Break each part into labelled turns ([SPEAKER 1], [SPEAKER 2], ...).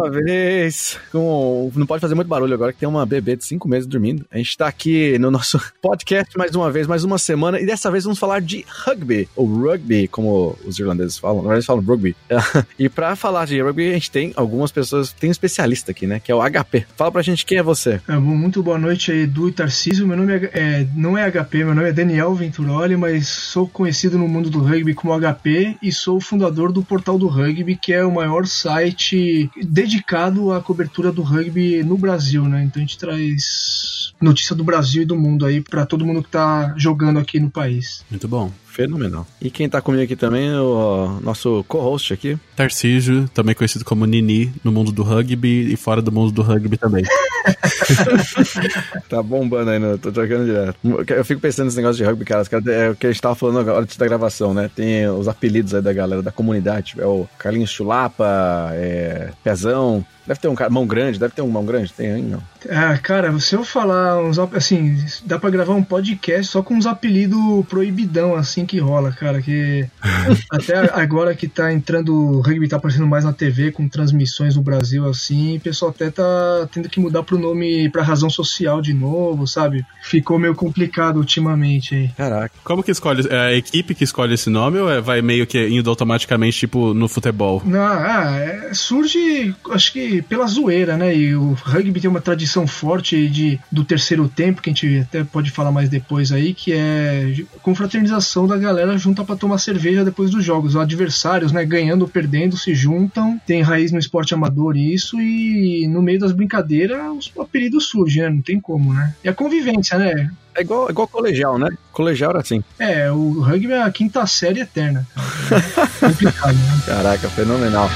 [SPEAKER 1] Uma vez com. Não pode fazer muito barulho agora que tem uma bebê de cinco meses dormindo. A gente tá aqui no nosso podcast mais uma vez, mais uma semana, e dessa vez vamos falar de rugby, ou rugby, como os irlandeses falam. Na eles falam rugby. e pra falar de rugby, a gente tem algumas pessoas, tem um especialista aqui, né? Que é o HP. Fala pra gente quem é você.
[SPEAKER 2] É, muito boa noite Edu e Tarcísio. Meu nome é, é, não é HP, meu nome é Daniel Venturoli, mas sou conhecido no mundo do rugby como HP e sou fundador do Portal do Rugby, que é o maior site dedicado cobertura do rugby no Brasil, né? Então a gente traz notícia do Brasil e do mundo aí para todo mundo que tá jogando aqui no país.
[SPEAKER 1] Muito bom. Fenomenal. E quem tá comigo aqui também é o nosso co-host aqui.
[SPEAKER 3] Tarcísio, também conhecido como Nini no mundo do rugby e fora do mundo do rugby também.
[SPEAKER 1] tá bombando aí, né? Tô trocando direto. Eu fico pensando nesse negócio de rugby, cara. É o que a gente tava falando agora antes da gravação, né? Tem os apelidos aí da galera da comunidade. É o Carlinhos Chulapa, é Pezão. Deve ter um cara, mão grande, deve ter um mão grande, tem aí, não?
[SPEAKER 2] Ah, cara, se eu falar uns, assim, dá pra gravar um podcast só com uns apelidos proibidão, assim, que rola, cara, que até agora que tá entrando, o rugby tá aparecendo mais na TV, com transmissões no Brasil, assim, o pessoal até tá tendo que mudar pro nome, pra razão social de novo, sabe? Ficou meio complicado ultimamente aí.
[SPEAKER 3] Caraca. Como que escolhe? É a equipe que escolhe esse nome ou é, vai meio que indo automaticamente, tipo, no futebol?
[SPEAKER 2] Não, ah, é, surge, acho que pela zoeira, né? E o rugby tem uma tradição forte de, do terceiro tempo, que a gente até pode falar mais depois aí, que é confraternização da galera junta para tomar cerveja depois dos jogos. Os adversários, né, ganhando ou perdendo, se juntam, tem raiz no esporte amador isso, e no meio das brincadeiras os apelidos surgem, né? Não tem como, né? E a convivência, né?
[SPEAKER 1] É igual, é igual colegial, né? Colegial era assim.
[SPEAKER 2] É, o rugby é a quinta série eterna. É complicado, né?
[SPEAKER 1] Caraca, fenomenal.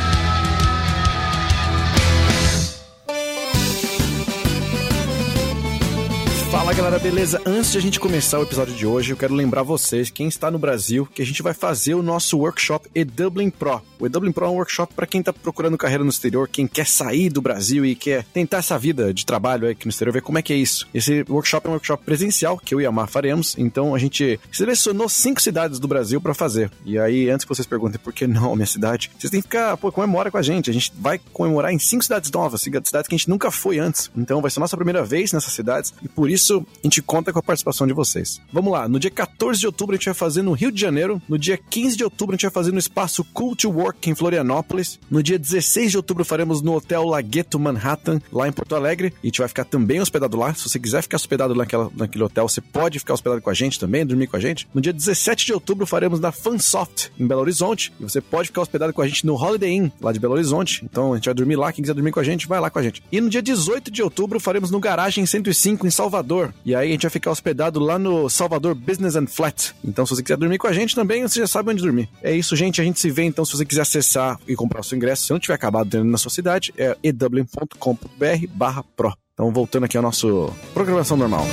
[SPEAKER 1] Fala galera, beleza? Antes de a gente começar o episódio de hoje, eu quero lembrar vocês, quem está no Brasil, que a gente vai fazer o nosso workshop E-Dublin Pro. O E-Dublin Pro é um workshop para quem está procurando carreira no exterior, quem quer sair do Brasil e quer tentar essa vida de trabalho aqui no exterior, ver como é que é isso. Esse workshop é um workshop presencial que eu e a Mar faremos, então a gente selecionou cinco cidades do Brasil para fazer. E aí, antes que vocês perguntem por que não minha cidade, vocês têm que ficar, pô, comemora com a gente. A gente vai comemorar em cinco cidades novas, cidades que a gente nunca foi antes. Então vai ser a nossa primeira vez nessas cidades e por isso isso, a gente conta com a participação de vocês. Vamos lá, no dia 14 de outubro a gente vai fazer no Rio de Janeiro, no dia 15 de outubro a gente vai fazer no espaço Cool to Work em Florianópolis, no dia 16 de outubro faremos no Hotel Lagueto Manhattan, lá em Porto Alegre, e a gente vai ficar também hospedado lá. Se você quiser ficar hospedado naquela, naquele hotel, você pode ficar hospedado com a gente também, dormir com a gente. No dia 17 de outubro faremos na Fansoft, em Belo Horizonte, e você pode ficar hospedado com a gente no Holiday Inn, lá de Belo Horizonte. Então a gente vai dormir lá, quem quiser dormir com a gente, vai lá com a gente. E no dia 18 de outubro faremos no Garagem 105 em Salvador, Salvador. E aí a gente vai ficar hospedado lá no Salvador Business and Flat. Então, se você quiser dormir com a gente também, você já sabe onde dormir. É isso, gente. A gente se vê então se você quiser acessar e comprar o seu ingresso. Se não tiver acabado dentro na sua cidade, é ew.com.br barra pro. Então, voltando aqui ao nosso programação normal.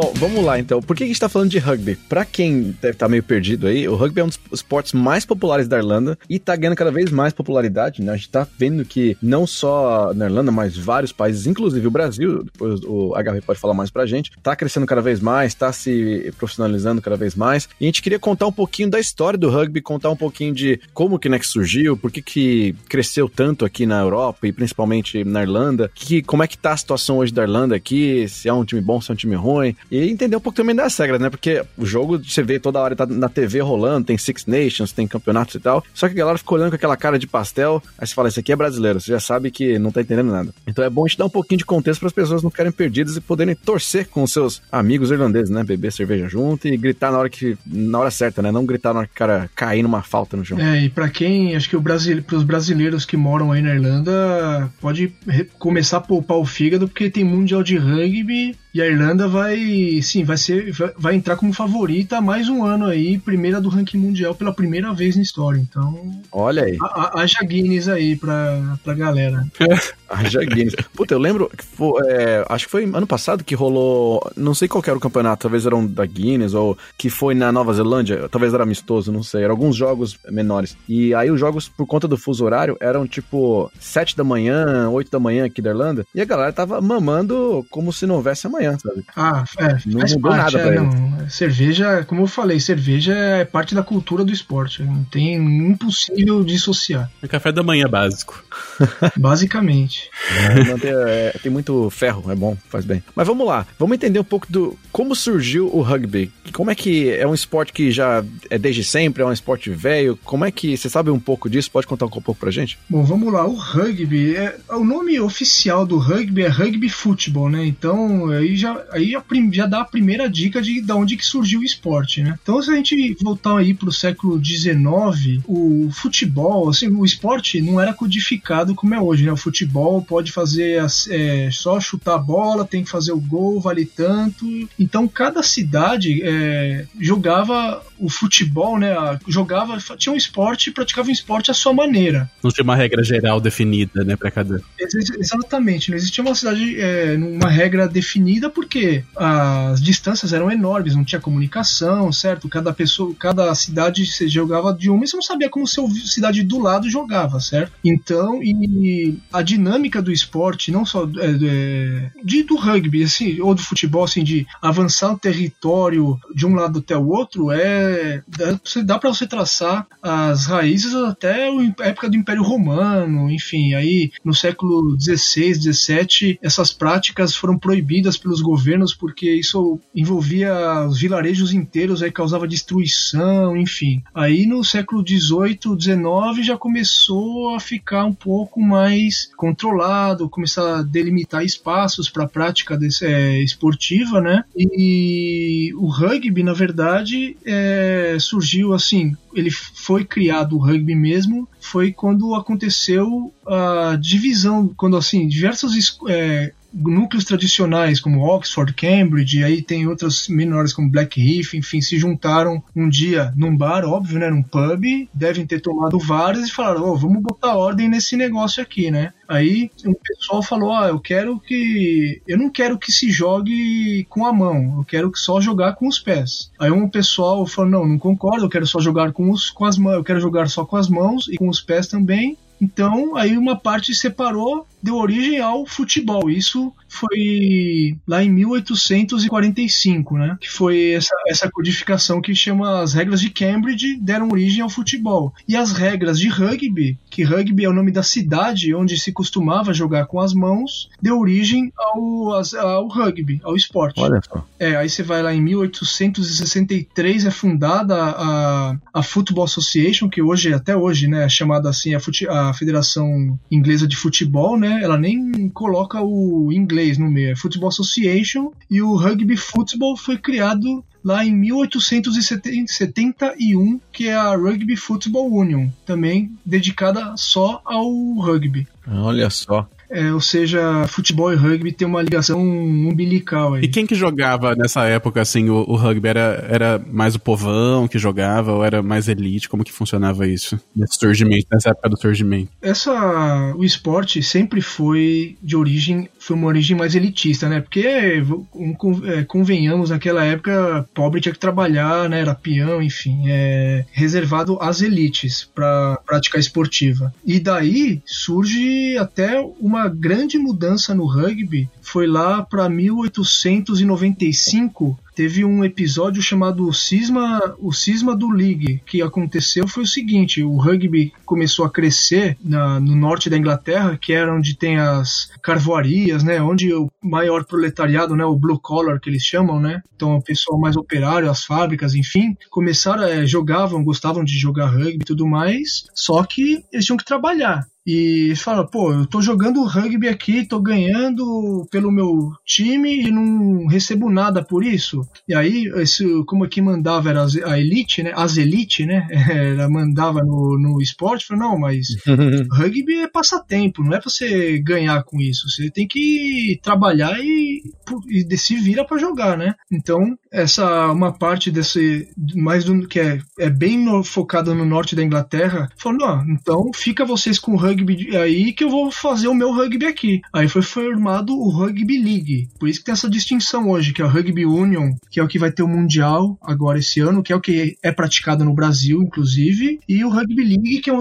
[SPEAKER 1] Bom, vamos lá então. Por que a gente tá falando de rugby? Pra quem deve estar tá meio perdido aí, o rugby é um dos esportes mais populares da Irlanda e tá ganhando cada vez mais popularidade, né? A gente tá vendo que não só na Irlanda, mas vários países, inclusive o Brasil, depois o HB pode falar mais pra gente, tá crescendo cada vez mais, tá se profissionalizando cada vez mais. E a gente queria contar um pouquinho da história do rugby, contar um pouquinho de como que, né, que surgiu, por que que cresceu tanto aqui na Europa e principalmente na Irlanda, que, como é que tá a situação hoje da Irlanda aqui, se é um time bom, se é um time ruim, e entender um pouco também das regras, né? Porque o jogo você vê toda hora tá na TV rolando, tem Six Nations, tem campeonatos e tal. Só que a galera fica olhando com aquela cara de pastel, aí você fala, isso aqui é brasileiro, você já sabe que não tá entendendo nada. Então é bom a gente dar um pouquinho de contexto para as pessoas não ficarem perdidas e poderem torcer com seus amigos irlandeses, né? Beber cerveja junto e gritar na hora que na hora certa, né? Não gritar na hora que o cara cair numa falta no jogo.
[SPEAKER 2] É, e para quem, acho que o pros brasileiros que moram aí na Irlanda, pode começar a poupar o fígado porque tem mundial de rugby e a Irlanda vai, sim, vai ser, vai, entrar como favorita mais um ano aí, primeira do ranking mundial pela primeira vez na história. Então,
[SPEAKER 1] olha aí,
[SPEAKER 2] haja Guinness aí pra, pra galera.
[SPEAKER 1] Haja Guinness. Puta, eu lembro, que foi, é, acho que foi ano passado que rolou, não sei qual era o campeonato, talvez era um da Guinness, ou que foi na Nova Zelândia, talvez era amistoso, não sei, eram alguns jogos menores. E aí os jogos, por conta do fuso horário, eram tipo 7 da manhã, 8 da manhã aqui da Irlanda, e a galera tava mamando como se não houvesse amanhã, sabe?
[SPEAKER 2] Ah, é,
[SPEAKER 1] Não
[SPEAKER 2] faz
[SPEAKER 1] mudou
[SPEAKER 2] parte,
[SPEAKER 1] nada pra
[SPEAKER 2] é, não, cerveja, como eu falei, cerveja é parte da cultura do esporte, não tem impossível dissociar,
[SPEAKER 3] É café da manhã básico.
[SPEAKER 2] basicamente.
[SPEAKER 1] É, tem, é, tem muito ferro, é bom, faz bem. Mas vamos lá, vamos entender um pouco do como surgiu o rugby. Como é que é um esporte que já é desde sempre, é um esporte velho? Como é que você sabe um pouco disso? Pode contar um pouco pra gente?
[SPEAKER 2] Bom, vamos lá. O rugby, é, o nome oficial do rugby é rugby futebol, né? Então aí já, aí prim- já dá a primeira dica de, de onde que surgiu o esporte, né? Então se a gente voltar aí pro século XIX, o futebol, assim, o esporte não era codificado como é hoje, né? O futebol pode fazer é, só chutar a bola, tem que fazer o gol, vale tanto. Então cada cidade é, jogava o futebol, né? Jogava, tinha um esporte, praticava um esporte à sua maneira.
[SPEAKER 3] Não tinha uma regra geral definida, né, pra cada.
[SPEAKER 2] Ex- Exatamente, não existia uma cidade, é, uma regra definida porque as distâncias eram enormes, não tinha comunicação, certo? Cada pessoa, cada cidade você jogava de uma e você não sabia como seu cidade do lado jogava, certo? Então, e a dinâmica do esporte, não só é, é, de, do rugby, assim, ou do futebol, assim, de avançar o território de um lado até o outro, é dá, você- dá para você traçar as raízes até a época do Império Romano, enfim, aí no século XVI, XVII, essas práticas foram proibidas pelos governos porque isso envolvia os vilarejos inteiros, aí causava destruição, enfim. Aí no século XVIII, XIX já começou a ficar um pouco mais controlado, começar a delimitar espaços para a prática desse, é, esportiva, né? E o rugby, na verdade, é, surgiu assim. Ele foi criado o rugby mesmo, foi quando aconteceu a divisão, quando assim diversos es- é, núcleos tradicionais como Oxford, Cambridge, aí tem outras menores como Blackheath, enfim, se juntaram um dia num bar, óbvio, né, num pub, devem ter tomado várias e falaram, "Ô, vamos botar ordem nesse negócio aqui, né? Aí um pessoal falou, ah, eu quero que, eu não quero que se jogue com a mão, eu quero que só jogar com os pés. Aí um pessoal falou, não, não concordo, eu quero só jogar com os, com as mãos, eu quero jogar só com as mãos e com os pés também. Então, aí uma parte separou, deu origem ao futebol. Isso foi lá em 1845, né? Que foi essa, essa codificação que chama as regras de Cambridge, deram origem ao futebol. E as regras de rugby, que rugby é o nome da cidade onde se costumava jogar com as mãos, deu origem ao, ao rugby, ao esporte.
[SPEAKER 1] Olha só.
[SPEAKER 2] É, aí você vai lá em 1863 é fundada a, a Football Association, que hoje, até hoje, né, é chamada assim a, a Federação Inglesa de Futebol, né? Ela nem coloca o inglês no meio, é Football Association, e o Rugby Football foi criado lá em 1871, que é a Rugby Football Union, também dedicada só ao rugby.
[SPEAKER 1] Olha só.
[SPEAKER 2] É, ou seja, futebol e rugby tem uma ligação umbilical aí.
[SPEAKER 3] E quem que jogava nessa época, assim, o, o rugby? Era, era mais o povão que jogava ou era mais elite? Como que funcionava isso? Nesse surgimento, nessa época do surgimento.
[SPEAKER 2] essa o esporte sempre foi de origem foi uma origem mais elitista né porque um, é, convenhamos naquela época pobre tinha que trabalhar né era peão enfim é reservado às elites para prática esportiva e daí surge até uma grande mudança no rugby foi lá para 1895 teve um episódio chamado o Cisma, o Cisma do League, que aconteceu foi o seguinte, o rugby começou a crescer na- no norte da Inglaterra, que era onde tem as carvoarias, né, onde o maior proletariado, né, o blue collar que eles chamam, né, então o pessoal mais operário, as fábricas, enfim, começaram, eh, jogavam, gostavam de jogar rugby e tudo mais, só que eles tinham que trabalhar. E eles pô, eu tô jogando rugby aqui, tô ganhando pelo meu time e não recebo nada por isso. E aí, esse, como quem mandava era a elite, né? As elite, né? Ela mandava no, no esporte, falou, não, mas rugby é passatempo, não é pra você ganhar com isso. Você tem que trabalhar e, e se vira para jogar, né? Então, essa uma parte desse mais do que é, é bem no, focada no norte da Inglaterra, falou: "Não, então fica vocês com o rugby aí que eu vou fazer o meu rugby aqui". Aí foi formado o Rugby League. Por isso que tem essa distinção hoje, que é o Rugby Union, que é o que vai ter o mundial agora esse ano, que é o que é praticado no Brasil, inclusive, e o Rugby League que é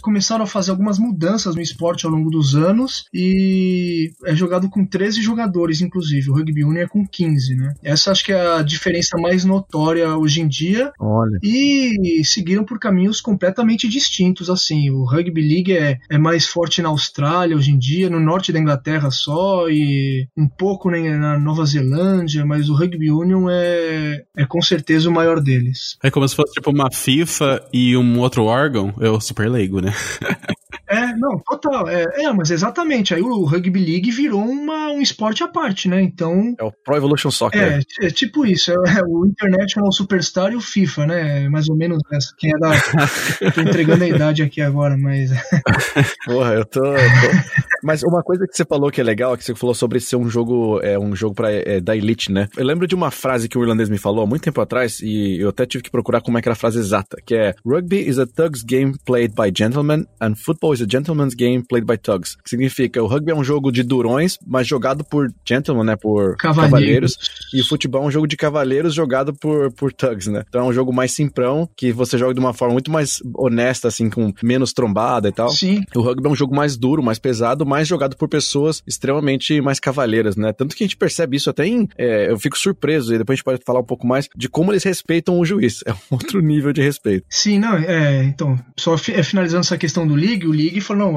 [SPEAKER 2] começaram a fazer algumas mudanças no esporte ao longo dos anos e é jogado com 13 jogadores, inclusive. O Rugby Union é com 15, né? Essa acho que é a diferença mais notória hoje em dia.
[SPEAKER 1] Olha.
[SPEAKER 2] E seguiram por caminhos completamente distintos, assim. O Rugby League é, é mais forte na Austrália hoje em dia, no norte da Inglaterra só, e um pouco na Nova Zelândia, mas o Rugby Union é, é com certeza o maior deles.
[SPEAKER 3] É como se fosse tipo uma FIFA e um outro órgão, o Super leigo, né?
[SPEAKER 2] É, não, total. É, é, mas exatamente. Aí o Rugby League virou uma, um esporte à parte, né? Então.
[SPEAKER 1] É o Pro Evolution Soccer.
[SPEAKER 2] É, é tipo isso. É, é o International Superstar e o FIFA, né? Mais ou menos essa. Quem é da. tô entregando a idade aqui agora, mas.
[SPEAKER 1] Porra, eu tô, eu tô, Mas uma coisa que você falou que é legal é que você falou sobre ser um jogo, é, um jogo pra, é, da elite, né? Eu lembro de uma frase que o irlandês me falou há muito tempo atrás e eu até tive que procurar como é que era a frase exata, que é Rugby is a thug's game played by gentlemen and football is a gentleman's game played by thugs. Que significa, o rugby é um jogo de durões, mas jogado por gentlemen, né? Por cavaleiros. cavaleiros. E o futebol é um jogo de cavaleiros jogado por, por thugs, né? Então é um jogo mais simprão, que você joga de uma forma muito mais honesta, assim, com menos trombada e tal.
[SPEAKER 2] Sim.
[SPEAKER 1] O rugby é um jogo mais duro, mais pesado, mais jogado por pessoas extremamente mais cavaleiras, né? Tanto que a gente percebe isso até em. É, eu fico surpreso, e depois a gente pode falar um pouco mais de como eles respeitam o juiz. É um outro nível de respeito.
[SPEAKER 2] Sim, não, é. Então, só é, finalizando essa questão do League, o League falou: não,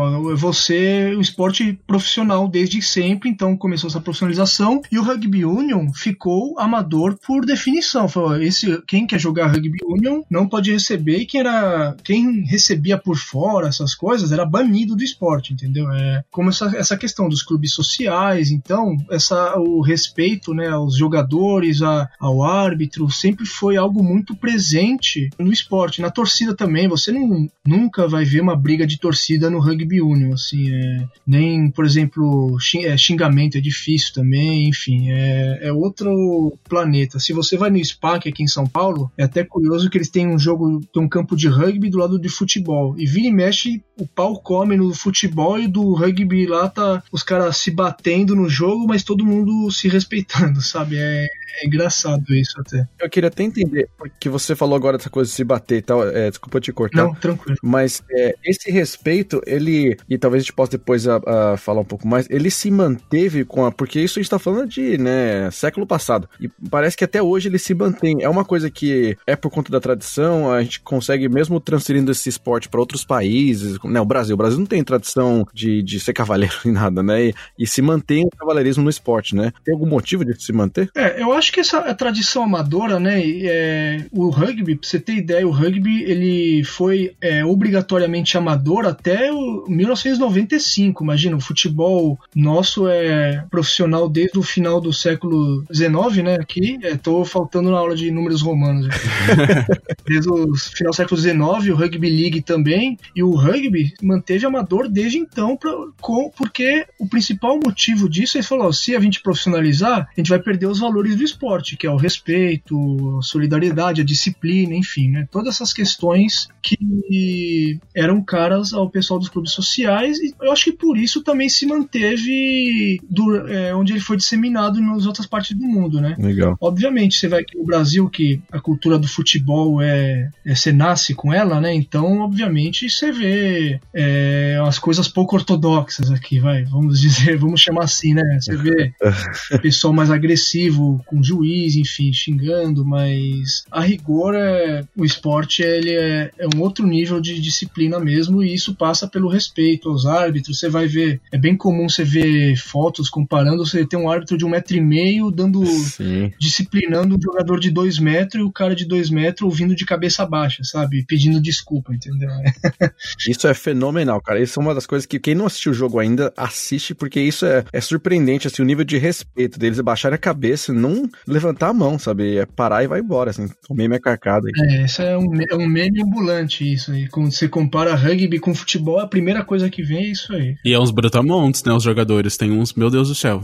[SPEAKER 2] ser um esporte profissional desde sempre, então começou essa profissionalização, e o Rugby Union ficou amador por definição. Falou: esse, quem quer jogar Rugby Union não pode receber, e quem, era, quem recebia por fora essas coisas era banido do esporte, entendeu? É, como essa, essa questão dos clubes sociais, então, essa, o respeito né, aos jogadores, a, ao árbitro, sempre foi algo muito presente no esporte. Na torcida também, você não, nunca vai ver uma briga de torcida no Rugby Union, assim, é, nem, por exemplo, é, xingamento é difícil também, enfim, é, é outro planeta. Se você vai no SPAC aqui em São Paulo, é até curioso que eles têm um jogo, tem um campo de rugby do lado de futebol, e vira e mexe, o pau come no futebol e do rugby lá tá os caras se batendo no jogo, mas todo mundo se respeitando, sabe? É, é engraçado isso até.
[SPEAKER 1] Eu queria até entender, porque você falou agora dessa coisa de se bater e tal, é, desculpa te cortar.
[SPEAKER 2] Não, tranquilo.
[SPEAKER 1] Mas é, esse respeito, ele, e talvez a gente possa depois a, a falar um pouco mais, ele se manteve com a, porque isso a gente tá falando de, né, século passado, e parece que até hoje ele se mantém. É uma coisa que é por conta da tradição, a gente consegue mesmo transferindo esse esporte para outros países, né, o Brasil, o Brasil não tem tradição de, de ser cavaleiro nem nada, né, e, e se mantém o cavaleirismo no esporte, né? Tem algum motivo de se manter?
[SPEAKER 2] É, eu acho que essa tradição amadora, né, é, o rugby, pra você ter ideia, o rugby ele foi é, obrigatoriamente amador até o 1995. Imagina, o futebol nosso é profissional desde o final do século XIX, né? Aqui, estou é, faltando na aula de números romanos. desde o final do século XIX, o rugby league também, e o rugby manteve amador desde então, pra, com, porque o principal motivo disso é falou: se a gente profissionalizar, a gente vai perder os valores do esporte, que é o respeito, a solidariedade, a disciplina, enfim, né? Todas essas questões que eram caras ao pessoal dos clubes sociais, e eu acho que por isso também se manteve do, é, onde ele foi disseminado nas outras partes do mundo, né?
[SPEAKER 1] Legal.
[SPEAKER 2] Obviamente, você vai aqui no Brasil, que a cultura do futebol é, é você nasce com ela, né? Então, obviamente, você vê é, as coisas pouco ortodoxas aqui, vai, vamos dizer, vamos chamar assim, né? Você vê pessoal mais agressivo com o juiz, enfim, xingando, mas a rigor é, o esporte ele é, é um outro nível de disciplina mesmo e isso passa pelo respeito aos árbitros. Você vai ver, é bem comum você ver fotos comparando, você tem um árbitro de um metro e meio dando, Sim. disciplinando um jogador de dois metros e o cara de dois metros ouvindo de cabeça baixa, sabe? Pedindo desculpa, entendeu?
[SPEAKER 1] isso é fenomenal, cara. Isso é uma das coisas que quem não assistiu o jogo ainda assiste, porque isso é, é surpreendente, assim, o nível de respeito deles, baixar a cabeça, não levantar a mão, sabe? É parar e vai embora, assim. O meme é carcado aí.
[SPEAKER 2] É, isso é um, é um meme ambulante, isso aí. Quando você compara rugby com futebol, a primeira coisa que vem é isso aí.
[SPEAKER 3] E é uns brutamontes, né? Os jogadores. Tem uns, meu Deus do céu.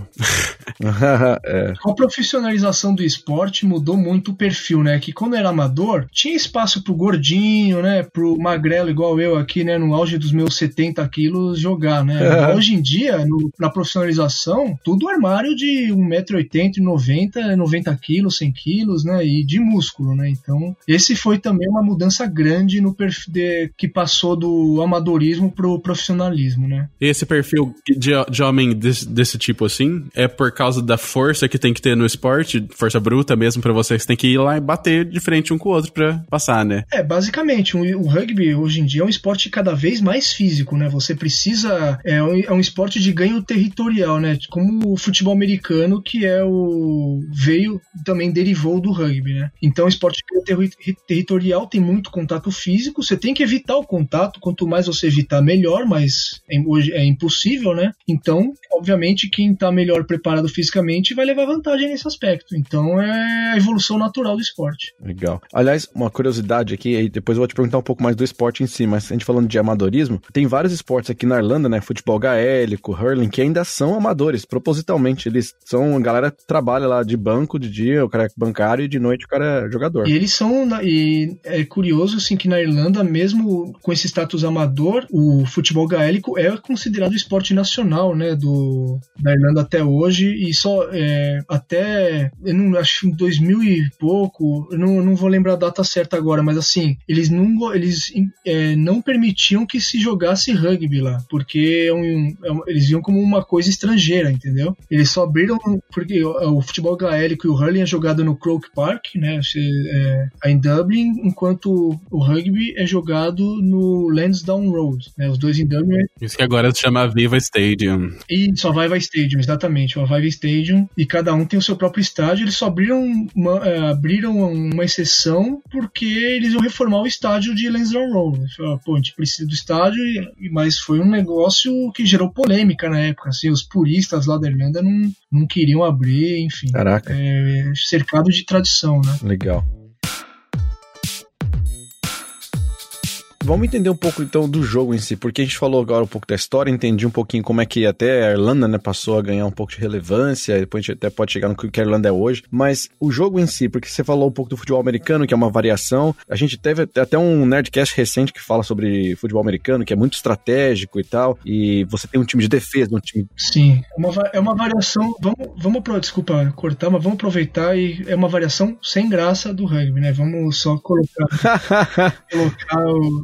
[SPEAKER 2] é. A profissionalização do esporte mudou muito o perfil, né? Que quando era amador, tinha espaço pro gordinho, né? Pro magrelo igual eu aqui, né? No auge dos meus 70 quilos jogar, né? Hoje em dia, no, na profissionalização, tudo armário de 1,80m, 90 90 quilos, 100 quilos, né? E de músculo, né? Então, esse foi também uma mudança grande no perfil de, que passou do amadorismo pro profissionalismo, né?
[SPEAKER 3] Esse perfil de, de homem desse, desse tipo assim é por causa da força que tem que ter no esporte, força bruta mesmo para vocês, tem que ir lá e bater de frente um com o outro para passar, né?
[SPEAKER 2] É, basicamente, o, o, rugby hoje em dia é um esporte cada vez mais físico, né? Você precisa é um, é um esporte de ganho territorial, né? Como o futebol americano que é o veio também derivou do rugby, né? Então, esporte ter territorial tem muito contato físico, você tem que evitar o contato, quanto mais você evitar, melhor, mas é, hoje é impossível, né? Então, obviamente, quem está melhor preparado fisicamente vai levar vantagem nesse aspecto. Então, é a evolução natural do esporte.
[SPEAKER 1] Legal. Aliás, uma curiosidade aqui, e depois eu vou te perguntar um pouco mais do esporte em si, mas a gente falando de amadorismo, tem vários esportes aqui na Irlanda, né? Futebol gaélico, hurling, que ainda são amadores, propositalmente. Eles são, a galera trabalha lá de banco de dia, o cara é bancário e de noite o cara é jogador.
[SPEAKER 2] E eles são, e é curioso assim que na Irlanda, mesmo com esse status amador, o futebol gaélico é considerado esporte nacional, né, do da Irlanda até hoje e só é, até eu não acho em 2000 e pouco, eu não, eu não vou lembrar a data certa agora, mas assim, eles não eles é, não permitiam que se jogasse rugby lá, porque é um, é um, eles viam como uma coisa estrangeira, entendeu? Eles só abriram porque o, o futebol gaélico e o hurling é jogado no Croke Park, né, é, em Dublin, enquanto o rugby é jogado no Lansdowne Road, né, os dois em Dublin.
[SPEAKER 3] Isso que agora se chama Viva Stadium.
[SPEAKER 2] E só Viva Stadium, exatamente, o Viva Stadium, e cada um tem o seu próprio estádio, eles só abriram uma, é, abriram uma exceção porque eles iam reformar o estádio de Lansdowne Road. Falaram, Pô, a gente precisa do estádio, mas foi um negócio que gerou polêmica na época, assim, os puristas lá da Irlanda não, não queriam abrir, enfim.
[SPEAKER 1] Caraca.
[SPEAKER 2] É, cercado de tradição, né?
[SPEAKER 1] Legal. Vamos entender um pouco então do jogo em si, porque a gente falou agora um pouco da história, entendi um pouquinho como é que até a Irlanda né, passou a ganhar um pouco de relevância, depois a gente até pode chegar no que a Irlanda é hoje, mas o jogo em si, porque você falou um pouco do futebol americano, que é uma variação, a gente teve até um Nerdcast recente que fala sobre futebol americano, que é muito estratégico e tal, e você tem um time de defesa, um time...
[SPEAKER 2] Sim, é uma, é uma variação, vamos, vamos pro, desculpa cortar, mas vamos aproveitar e é uma variação sem graça do rugby, né? Vamos só colocar, colocar o,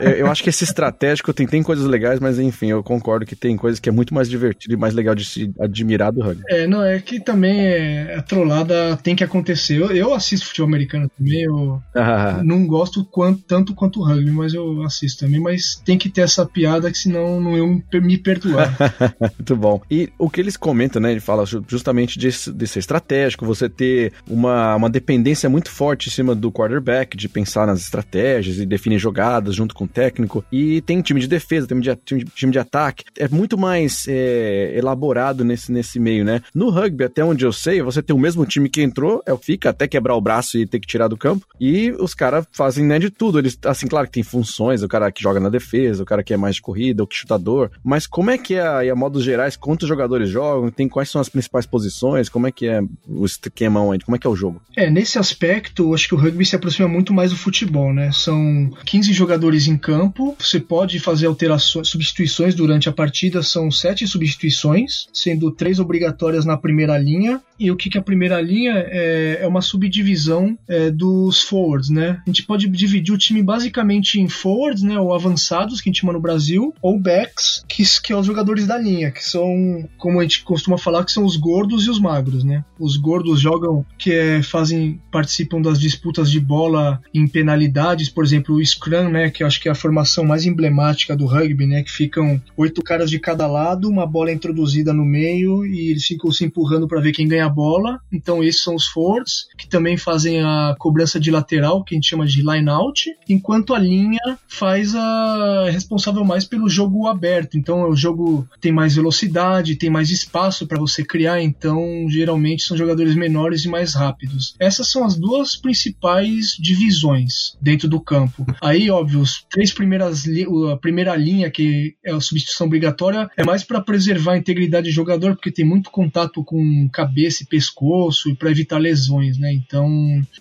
[SPEAKER 1] eu acho que esse estratégico tem, tem coisas legais, mas enfim, eu concordo que tem coisas que é muito mais divertido e mais legal de se admirar do rugby.
[SPEAKER 2] É, não, é que também é, a trollada tem que acontecer. Eu, eu assisto futebol americano também, eu ah. não gosto quanto, tanto quanto o rugby, mas eu assisto também, mas tem que ter essa piada que senão não eu me perdoar.
[SPEAKER 1] muito bom. E o que eles comentam, né, ele fala justamente de, de ser estratégico, você ter uma, uma dependência muito forte em cima do quarterback, de pensar nas estratégias e definir jogadas junto com o técnico. E tem time de defesa, de, time de, time de ataque. É muito mais é, elaborado nesse, nesse meio, né? No rugby, até onde eu sei, você tem o mesmo time que entrou, é o fica até quebrar o braço e ter que tirar do campo. E os caras fazem né, de tudo. Eles, assim, claro que tem funções, o cara que joga na defesa, o cara que é mais de corrida, o que chutador. Mas como é que é, a, a modos gerais, quantos jogadores jogam? Tem quais são as principais posições? Como é que é o esquema onde? Como é que é o jogo?
[SPEAKER 2] É, nesse aspecto, acho que o rugby se aproxima muito mais do futebol, né? São 15 jogadores jogadores em campo. Você pode fazer alterações, substituições durante a partida. São sete substituições, sendo três obrigatórias na primeira linha. E o que, que é a primeira linha é, é uma subdivisão é, dos forwards, né? A gente pode dividir o time basicamente em forwards, né? Ou avançados, que a gente chama no Brasil, ou backs, que, que são os jogadores da linha, que são, como a gente costuma falar, que são os gordos e os magros, né? Os gordos jogam, que é, fazem, participam das disputas de bola em penalidades, por exemplo, o Scrum, né? Que acho que é a formação mais emblemática do rugby, né? Que ficam oito caras de cada lado, uma bola introduzida no meio e eles ficam se empurrando para ver quem ganha a bola. Então esses são os forwards, que também fazem a cobrança de lateral, que a gente chama de line out, enquanto a linha faz a responsável mais pelo jogo aberto. Então o jogo tem mais velocidade, tem mais espaço para você criar, então geralmente são jogadores menores e mais rápidos. Essas são as duas principais divisões dentro do campo. Aí, óbvio, os três primeiras a primeira linha que é a substituição obrigatória é mais para preservar a integridade do jogador, porque tem muito contato com cabeça e pescoço e para evitar lesões, né? Então,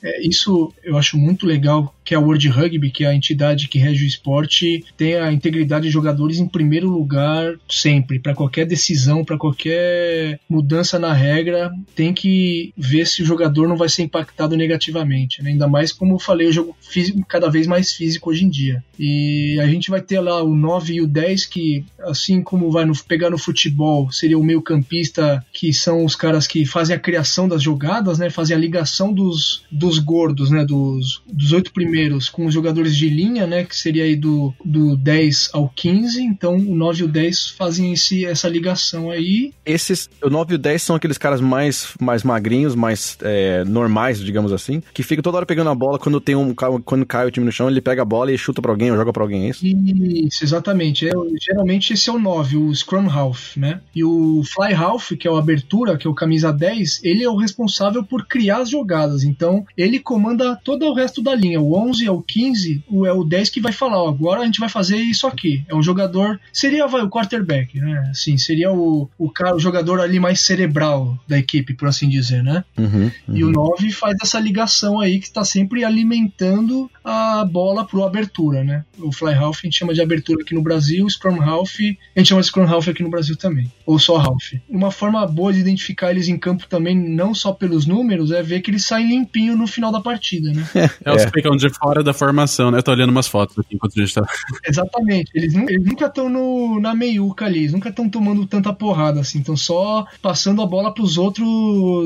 [SPEAKER 2] é, isso eu acho muito legal que é a World Rugby, que é a entidade que rege o esporte, tem a integridade de jogadores em primeiro lugar sempre, para qualquer decisão, para qualquer mudança na regra, tem que ver se o jogador não vai ser impactado negativamente, né? ainda mais como eu falei, o jogo físico cada vez mais físico hoje em dia. E a gente vai ter lá o 9 e o 10 que assim como vai no, pegar no futebol, seria o meio-campista, que são os caras que fazem a criação das jogadas, né? Fazem a ligação dos, dos gordos, né? Dos, dos oito primeiros com os jogadores de linha, né? Que seria aí do, do 10 ao 15. Então o 9 e o 10 fazem esse, essa ligação aí.
[SPEAKER 1] Esses, o 9 e o 10 são aqueles caras mais, mais magrinhos, mais é, normais, digamos assim, que ficam toda hora pegando a bola quando tem um quando cai o time no chão, ele pega a bola e chuta para alguém ou joga para alguém, é isso?
[SPEAKER 2] Isso, exatamente. É, geralmente esse é o 9, o Scrum Half, né? E o Fly Half, que é o abertura, que é o camisa 10, ele é o responsável por criar as jogadas. Então, ele comanda todo o resto da linha. O 11 é o 15, o é o 10 que vai falar, ó, agora a gente vai fazer isso aqui. É um jogador, seria vai, o quarterback, né? Assim, seria o, o, cara, o jogador ali mais cerebral da equipe, por assim dizer, né?
[SPEAKER 1] Uhum, uhum.
[SPEAKER 2] E o 9 faz essa ligação aí que está sempre alimentando a bola pro abertura, né? O Fly Half a gente chama de abertura aqui no Brasil, o Scrum Half a gente chama de Scrum Half aqui no Brasil também, ou só Half. Uma forma boa de identificar eles em campo também, não só pelos números, é ver que eles saem limpinho no final da partida, né?
[SPEAKER 3] É, os é. ficam de fora da formação, né? Eu tô olhando umas fotos aqui enquanto a gente tá.
[SPEAKER 2] Exatamente. Eles, eles nunca estão na meiuca ali, eles nunca estão tomando tanta porrada, assim, estão só passando a bola pros outros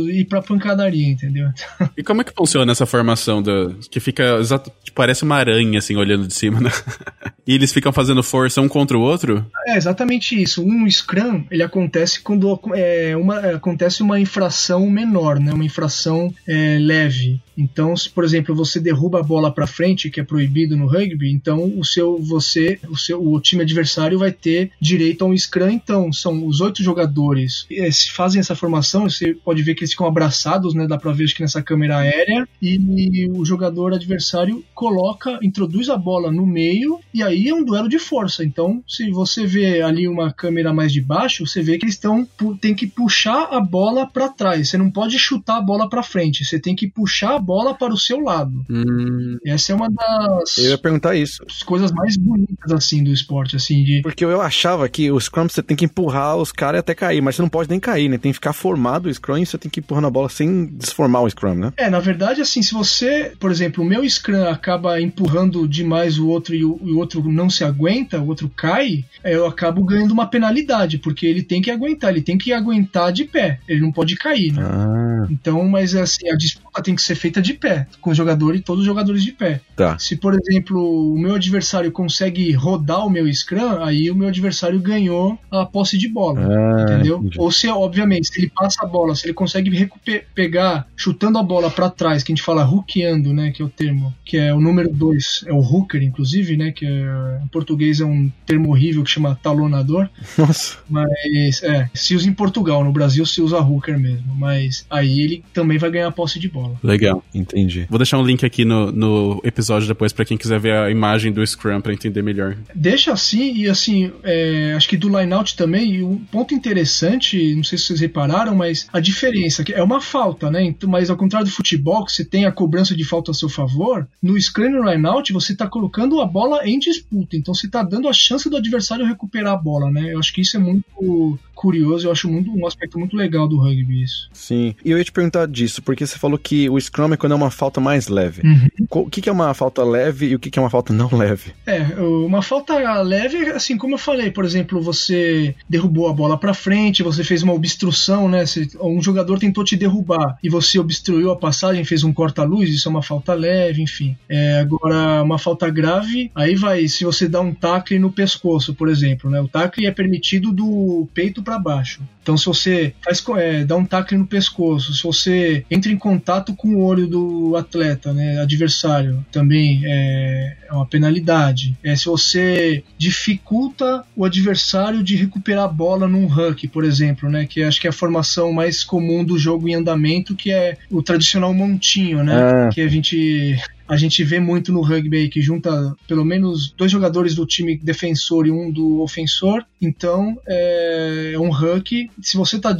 [SPEAKER 2] e pra pancadaria, entendeu?
[SPEAKER 3] E como é que funciona essa formação do, que fica exato, parece uma aranha, assim, olhando de cima, né? E eles ficam fazendo força um contra o outro?
[SPEAKER 2] É, exatamente isso. Um Scrum, ele acontece quando é, uma, acontece uma infração menor, né? Uma infração é, leve. Então, se por exemplo você derruba a bola para frente, que é proibido no rugby, então o seu você, o seu o time adversário vai ter direito a um scrum. Então, são os oito jogadores que eh, fazem essa formação. Você pode ver que eles ficam abraçados, né? Dá para ver acho que nessa câmera aérea e o jogador adversário coloca, introduz a bola no meio e aí é um duelo de força. Então, se você vê ali uma câmera mais de baixo, você vê que eles estão tem que puxar a bola para trás. Você não pode chutar a bola para frente. Você tem que puxar a bola para o seu lado.
[SPEAKER 1] Hum.
[SPEAKER 2] Essa é uma das.
[SPEAKER 1] Eu ia perguntar isso.
[SPEAKER 2] coisas mais bonitas, assim, do esporte, assim. De...
[SPEAKER 1] Porque eu achava que o Scrum você tem que empurrar os caras até cair, mas você não pode nem cair, né? Tem que ficar formado o Scrum e você tem que ir empurrando a bola sem desformar o Scrum, né?
[SPEAKER 2] É, na verdade, assim, se você, por exemplo, o meu Scrum acaba empurrando demais o outro e o, e o outro não se aguenta, o outro cai, eu acabo ganhando uma penalidade, porque ele tem que aguentar, ele tem que aguentar de pé, ele não pode cair, né?
[SPEAKER 1] Ah.
[SPEAKER 2] Então, mas assim, a disputa tem que ser feita feita de pé, com o jogador e todos os jogadores de pé.
[SPEAKER 1] Tá.
[SPEAKER 2] Se, por exemplo, o meu adversário consegue rodar o meu scrum, aí o meu adversário ganhou a posse de bola. Ah, entendeu? Entendi. Ou se, obviamente, se ele passa a bola, se ele consegue pegar, chutando a bola para trás, que a gente fala hookeando, né? Que é o termo, que é o número 2, é o hooker, inclusive, né? Que é, em português é um termo horrível que chama talonador.
[SPEAKER 1] Nossa.
[SPEAKER 2] Mas, é, se usa em Portugal, no Brasil se usa hooker mesmo. Mas aí ele também vai ganhar a posse de bola.
[SPEAKER 3] Legal.
[SPEAKER 1] Entendi.
[SPEAKER 3] Vou deixar um link aqui no, no episódio depois para quem quiser ver a imagem do Scrum para entender melhor.
[SPEAKER 2] Deixa assim, e assim, é, acho que do lineout também, e um ponto interessante, não sei se vocês repararam, mas a diferença, é uma falta, né? Então, mas ao contrário do futebol, que você tem a cobrança de falta a seu favor, no Scrum e no lineout você está colocando a bola em disputa, então você está dando a chance do adversário recuperar a bola, né? Eu acho que isso é muito curioso, eu acho muito, um aspecto muito legal do rugby isso.
[SPEAKER 1] Sim, e eu ia te perguntar disso, porque você falou que o Scrum é quando é uma falta mais leve.
[SPEAKER 2] Uhum.
[SPEAKER 1] O que, que é uma falta leve e o que, que é uma falta não leve?
[SPEAKER 2] É, uma falta leve, assim, como eu falei, por exemplo, você derrubou a bola para frente, você fez uma obstrução, né? Um jogador tentou te derrubar e você obstruiu a passagem, fez um corta-luz, isso é uma falta leve, enfim. É, agora, uma falta grave, aí vai, se você dá um tackle no pescoço, por exemplo, né? O tackle é permitido do peito para baixo. Então, se você faz, é, dá um tackle no pescoço, se você entra em contato com o olho do atleta, né, adversário, também é, é uma penalidade. É, se você dificulta o adversário de recuperar a bola num huck, por exemplo, né, que acho que é a formação mais comum do jogo em andamento, que é o tradicional montinho, né, ah. que a gente a gente vê muito no rugby que junta pelo menos dois jogadores do time defensor e um do ofensor. Então é, é um huck. Se você está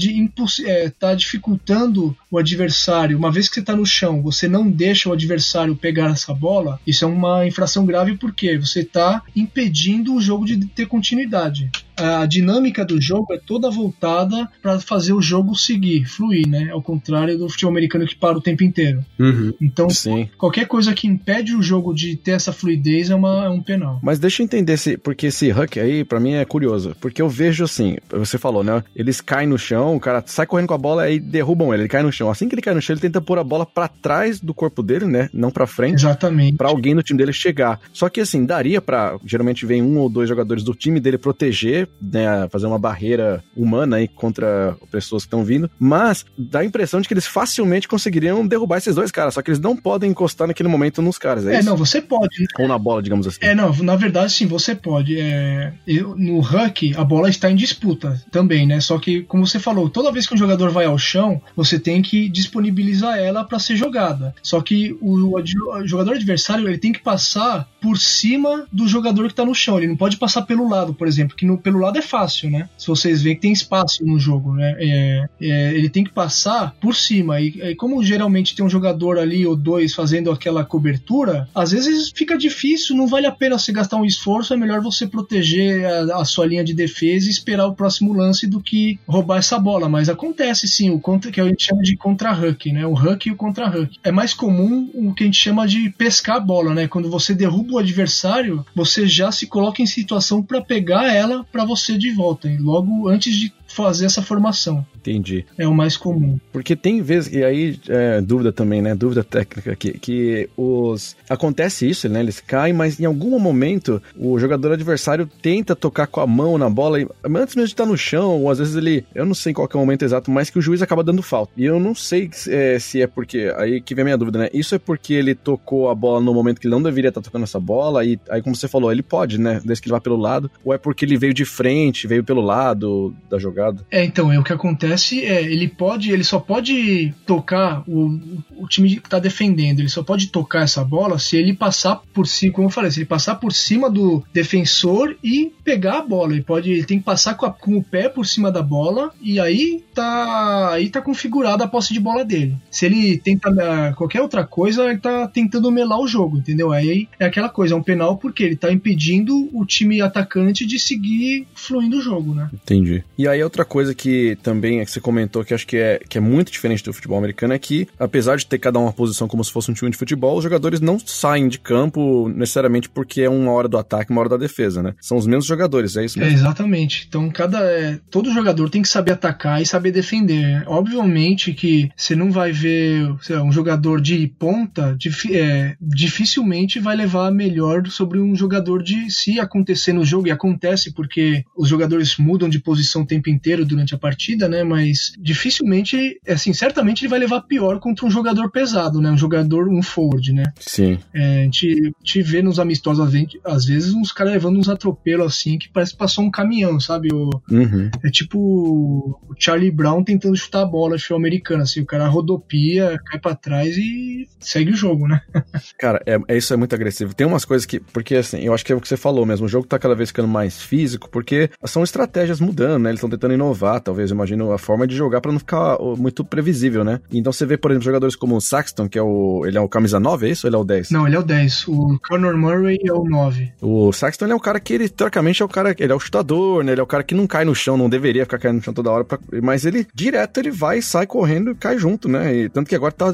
[SPEAKER 2] é, tá dificultando o adversário, uma vez que você está no chão, você não deixa o adversário pegar essa bola, isso é uma infração grave porque você está impedindo o jogo de ter continuidade a dinâmica do jogo é toda voltada para fazer o jogo seguir, fluir, né? Ao contrário do futebol americano que para o tempo inteiro.
[SPEAKER 1] Uhum,
[SPEAKER 2] então,
[SPEAKER 1] sim.
[SPEAKER 2] qualquer coisa que impede o jogo de ter essa fluidez é, uma, é um penal.
[SPEAKER 1] Mas deixa eu entender se, porque esse huck aí, para mim, é curioso. Porque eu vejo assim, você falou, né? Eles caem no chão, o cara sai correndo com a bola e derrubam ele, ele cai no chão. Assim que ele cai no chão, ele tenta pôr a bola para trás do corpo dele, né? Não para frente.
[SPEAKER 2] Exatamente.
[SPEAKER 1] Para alguém do time dele chegar. Só que assim, daria para geralmente vem um ou dois jogadores do time dele proteger né, fazer uma barreira humana aí contra pessoas que estão vindo, mas dá a impressão de que eles facilmente conseguiriam derrubar esses dois caras, só que eles não podem encostar naquele momento nos caras, é,
[SPEAKER 2] é
[SPEAKER 1] isso?
[SPEAKER 2] não, você pode.
[SPEAKER 1] Ou na bola, digamos assim.
[SPEAKER 2] É, não, na verdade sim, você pode. É, eu, no Huck, a bola está em disputa também, né? Só que, como você falou, toda vez que um jogador vai ao chão, você tem que disponibilizar ela para ser jogada. Só que o, o, jogador adversário ele tem que passar por cima do jogador que está no chão. Ele não pode passar pelo lado, por exemplo, que no, pelo lado é fácil, né? Se vocês veem que tem espaço no jogo, né? É, é, ele tem que passar por cima. E, e, como geralmente tem um jogador ali ou dois fazendo aquela cobertura, às vezes fica difícil, não vale a pena você gastar um esforço, é melhor você proteger a, a sua linha de defesa e esperar o próximo lance do que roubar essa bola. Mas acontece sim, o contra, que a gente chama de contra-huck, né? O huck e o contra-huck. É mais comum o que a gente chama de pescar a bola, né? Quando você derruba o adversário, você já se coloca em situação para pegar ela para você de volta logo antes de fazer essa formação.
[SPEAKER 1] Entendi.
[SPEAKER 2] É o mais comum.
[SPEAKER 1] Porque tem vezes, e aí, é, dúvida também, né? Dúvida técnica aqui, que os. Acontece isso, né? Eles caem, mas em algum momento o jogador adversário tenta tocar com a mão na bola, e, antes mesmo de estar no chão, ou às vezes ele. Eu não sei qual é o momento exato, mas que o juiz acaba dando falta. E eu não sei é, se é porque. Aí que vem a minha dúvida, né? Isso é porque ele tocou a bola no momento que ele não deveria estar tocando essa bola, e aí, como você falou, ele pode, né? Desde que ele vá pelo lado, ou é porque ele veio de frente, veio pelo lado da jogada?
[SPEAKER 2] É, então, é o que acontece é, ele pode, ele só pode tocar o, o time que tá defendendo, ele só pode tocar essa bola se ele passar por cima, como eu falei, se ele passar por cima do defensor e pegar a bola. Ele pode, ele tem que passar com, a, com o pé por cima da bola e aí tá, aí tá configurada a posse de bola dele. Se ele tenta ah, qualquer outra coisa, ele tá tentando melar o jogo, entendeu? Aí é aquela coisa, é um penal porque ele tá impedindo o time atacante de seguir fluindo o jogo, né?
[SPEAKER 1] Entendi. E aí outra coisa que também é que você comentou que acho que é, que é muito diferente do futebol americano é que, apesar de ter cada uma posição como se fosse um time de futebol, os jogadores não saem de campo necessariamente porque é uma hora do ataque uma hora da defesa, né? São os mesmos jogadores, é isso mesmo?
[SPEAKER 2] É, exatamente. Então, cada. É, todo jogador tem que saber atacar e saber defender. Obviamente que você não vai ver lá, um jogador de ponta, é, dificilmente vai levar melhor sobre um jogador de. Se acontecer no jogo, e acontece porque os jogadores mudam de posição o tempo inteiro durante a partida, né? Mas dificilmente, assim, certamente ele vai levar pior contra um jogador pesado, né? Um jogador, um forward, né?
[SPEAKER 1] Sim.
[SPEAKER 2] É, a gente, te vê nos amistosos, às vezes, uns caras levando uns atropelos assim, que parece que passou um caminhão, sabe? O,
[SPEAKER 1] uhum.
[SPEAKER 2] É tipo o Charlie Brown tentando chutar a bola futebol americano, assim, o cara rodopia, cai para trás e segue o jogo, né?
[SPEAKER 1] cara, é, é, isso é muito agressivo. Tem umas coisas que, porque assim, eu acho que é o que você falou mesmo, o jogo tá cada vez ficando mais físico, porque são estratégias mudando, né? Eles estão tentando tentando inovar, talvez, eu imagino, a forma de jogar para não ficar muito previsível, né? Então você vê, por exemplo, jogadores como o Saxton, que é o. Ele é o camisa 9, é isso ou ele é o 10?
[SPEAKER 2] Não, ele é o 10. O Conor Murray é o 9.
[SPEAKER 1] O Saxton é o cara que ele, teoricamente, é o cara. Ele é o chutador, né? Ele é o cara que não cai no chão, não deveria ficar caindo no chão toda hora. Pra, mas ele, direto, ele vai, sai correndo e cai junto, né? E, tanto que agora tá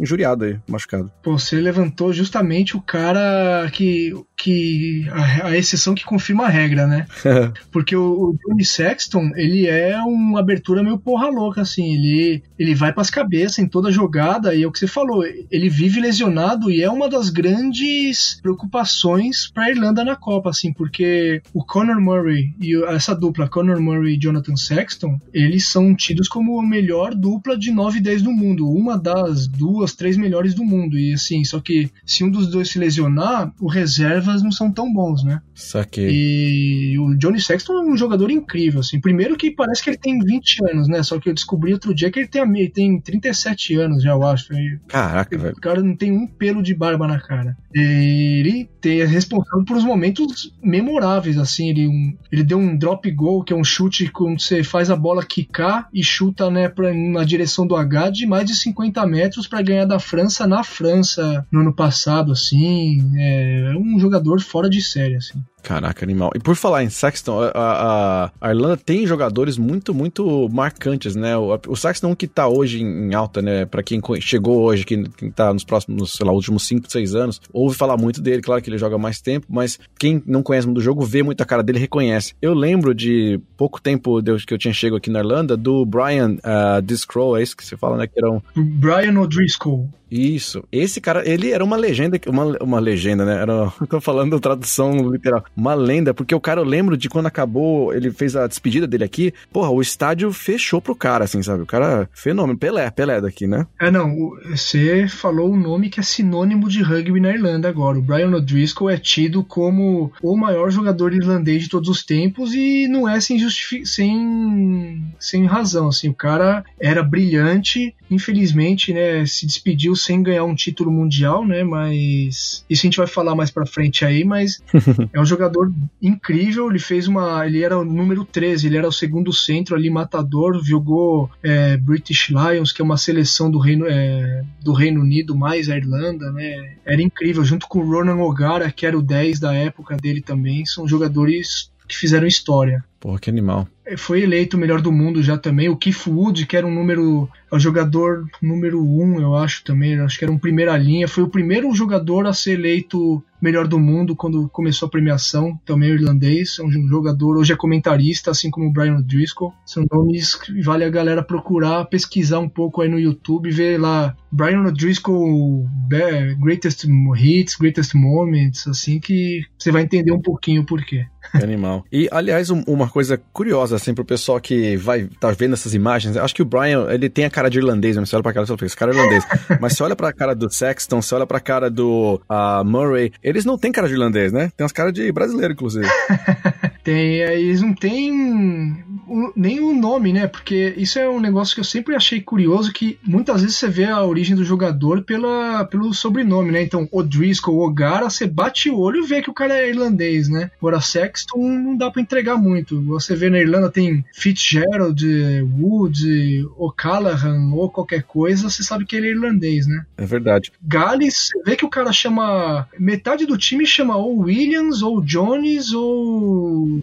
[SPEAKER 1] injuriado aí, machucado.
[SPEAKER 2] Pô, você levantou justamente o cara que. que a, a exceção que confirma a regra, né? Porque o, o Johnny Sexton, ele é uma abertura meio porra louca, assim. Ele, ele vai pras cabeças em toda jogada e é o que você falou. Ele vive lesionado e é uma das grandes preocupações pra Irlanda na Copa, assim, porque o Conor Murray e essa dupla, Conor Murray e Jonathan Sexton, eles são tidos como a melhor dupla de 9 e 10 do mundo. Uma das duas, três melhores do mundo. E assim, só que se um dos dois se lesionar, os reservas não são tão bons, né?
[SPEAKER 1] Saquei.
[SPEAKER 2] E o Johnny Sexton é um jogador incrível, assim. Primeiro que parece que ele tem 20 anos, né? Só que eu descobri outro dia que ele tem, ele tem 37 anos já, eu acho.
[SPEAKER 1] Caraca, velho.
[SPEAKER 2] O cara não tem um pelo de barba na cara. Ele tem, é responsável por os momentos memoráveis, assim. Ele, um, ele deu um drop goal, que é um chute quando você faz a bola quicar e chuta, né, pra, na direção do H de mais de 50 metros para ganhar da França na França no ano passado, assim. É, é um jogador fora de série, assim.
[SPEAKER 1] Caraca, animal. E por falar em Saxton, a, a, a Irlanda tem jogadores muito, muito marcantes, né? O, o Saxton que tá hoje em, alta, né? Pra quem chegou hoje, quem, quem tá nos próximos, sei lá, últimos 5, 6 anos, ouve falar muito dele, claro que ele joga mais tempo, mas quem não conhece muito do jogo, vê muito a cara dele reconhece. Eu lembro de pouco tempo de, que eu tinha chego aqui na Irlanda, do Brian uh, Discrow, é isso que você fala, né? Que era um...
[SPEAKER 2] Brian O'Driscoll.
[SPEAKER 1] Isso. Esse cara, ele era uma legenda, uma, uma legenda, né? Era, tô falando tradução literal. Uma lenda, porque o cara, eu lembro de quando acabou, ele fez a despedida dele aqui, porra, o estádio fechou pro cara, assim, sabe? O cara, fenômeno. Pelé, Pelé daqui, né?
[SPEAKER 2] É, não, você falou um nome que é sinônimo de rugby na Irlanda agora. O Brian O'Driscoll é tido como o maior jogador irlandês de todos os tempos e não é sem, sem, sem razão, assim. O cara era brilhante, infelizmente, né, se despediu sem ganhar um título mundial, né? Mas isso a gente vai falar mais para frente aí, mas é um jogador incrível, ele fez uma, ele era o número 13, ele era o segundo centro ali matador, jogou é, British Lions, que é uma seleção do Reino é, do Reino Unido mais a Irlanda, né? Era incrível, junto com o Ronan O'Gara, que era o 10 da época dele também, são jogadores que fizeram história.
[SPEAKER 1] Porra, que animal.
[SPEAKER 2] É, foi eleito o melhor do mundo já também. O Keith Wood, que era um número. É o jogador número um, eu acho também. Acho que era um primeira linha. Foi o primeiro jogador a ser eleito melhor do mundo quando começou a premiação. Também irlandês. É um jogador, hoje é comentarista, assim como o Brian Driscoll. São nomes que vale a galera procurar, pesquisar um pouco aí no YouTube, ver lá Brian O'Driscoll Greatest Hits, Greatest Moments, assim que você vai entender um pouquinho o porquê.
[SPEAKER 1] Animal. E, aliás, uma coisa curiosa, assim, pro pessoal que vai tá vendo essas imagens, acho que o Brian, ele tem a cara de irlandês, né? Você olha pra cara e fala, esse cara é irlandês. Mas você olha pra cara do Sexton, você olha pra cara do uh, Murray, eles não têm cara de irlandês, né? Tem umas caras de brasileiro, inclusive.
[SPEAKER 2] tem, é, eles não têm nem o nome, né? Porque isso é um negócio que eu sempre achei curioso, que muitas vezes você vê a origem do jogador pela, pelo sobrenome, né? Então, O'Driscoll, O'Gara, você bate o olho e vê que o cara é irlandês, né? Agora, Sexton não dá para entregar muito. Você vê na Irlanda tem Fitzgerald, Wood, O'Callaghan ou qualquer coisa, você sabe que ele é irlandês, né?
[SPEAKER 1] É verdade.
[SPEAKER 2] Gales, você vê que o cara chama. Metade do time chama ou Williams, ou Jones, ou.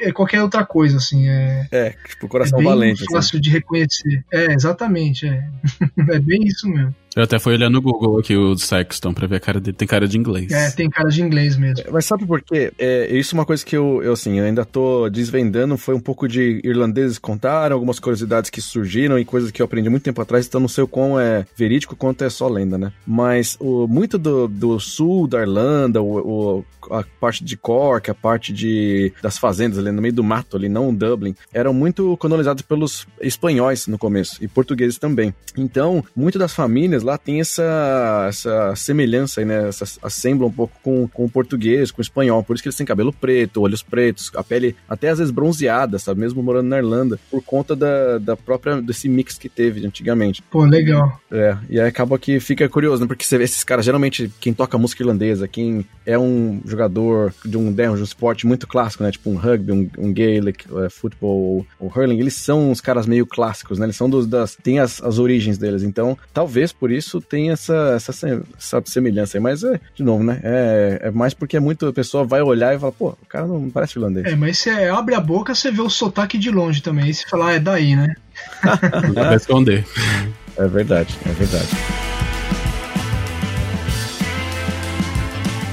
[SPEAKER 2] É qualquer outra coisa, assim. É,
[SPEAKER 1] é tipo, coração
[SPEAKER 2] é bem
[SPEAKER 1] valente.
[SPEAKER 2] Fácil assim. de reconhecer. É, exatamente. É. é bem isso mesmo.
[SPEAKER 3] Eu até fui olhando no Google aqui o Sexton pra ver a cara dele. Tem cara de inglês.
[SPEAKER 2] É, tem cara de inglês mesmo.
[SPEAKER 1] Mas sabe por quê? É, isso é uma coisa que eu, eu, assim, eu ainda tô desvendando. Foi um pouco de irlandeses contaram, algumas curiosidades que surgiram e coisas que eu aprendi muito tempo atrás, então não sei o quão é verídico quanto é só lenda, né? Mas o, muito do, do sul da Irlanda, o, o, a parte de Cork, a parte de, das fazendas ali no meio do mato, ali, não Dublin, eram muito colonizados pelos espanhóis no começo e portugueses também. Então, muito das famílias lá tem essa, essa semelhança, né? Essa, assembla um pouco com, com o português, com o espanhol. Por isso que eles têm cabelo preto, olhos pretos, a pele até às vezes bronzeada, sabe? Mesmo morando na Irlanda, por conta da, da própria, desse mix que teve antigamente.
[SPEAKER 2] Pô, legal.
[SPEAKER 1] É, e aí acaba que fica curioso, né? Porque você vê esses caras, geralmente, quem toca música irlandesa, quem é um jogador de um, de um esporte muito clássico, né? Tipo um rugby, um, um Gaelic, uh, futebol, o hurling, eles são uns caras meio clássicos, né? Eles são dos, das. tem as, as origens deles. Então, talvez por isso tenha essa, essa, essa semelhança aí. Mas, é, de novo, né? É, é mais porque é muito. A pessoa vai olhar e fala, pô, o cara não parece finlandês.
[SPEAKER 2] É, mas você abre a boca, você vê o sotaque de longe também. E você fala, ah, é daí, né?
[SPEAKER 3] Não dá pra esconder.
[SPEAKER 1] É verdade, é verdade.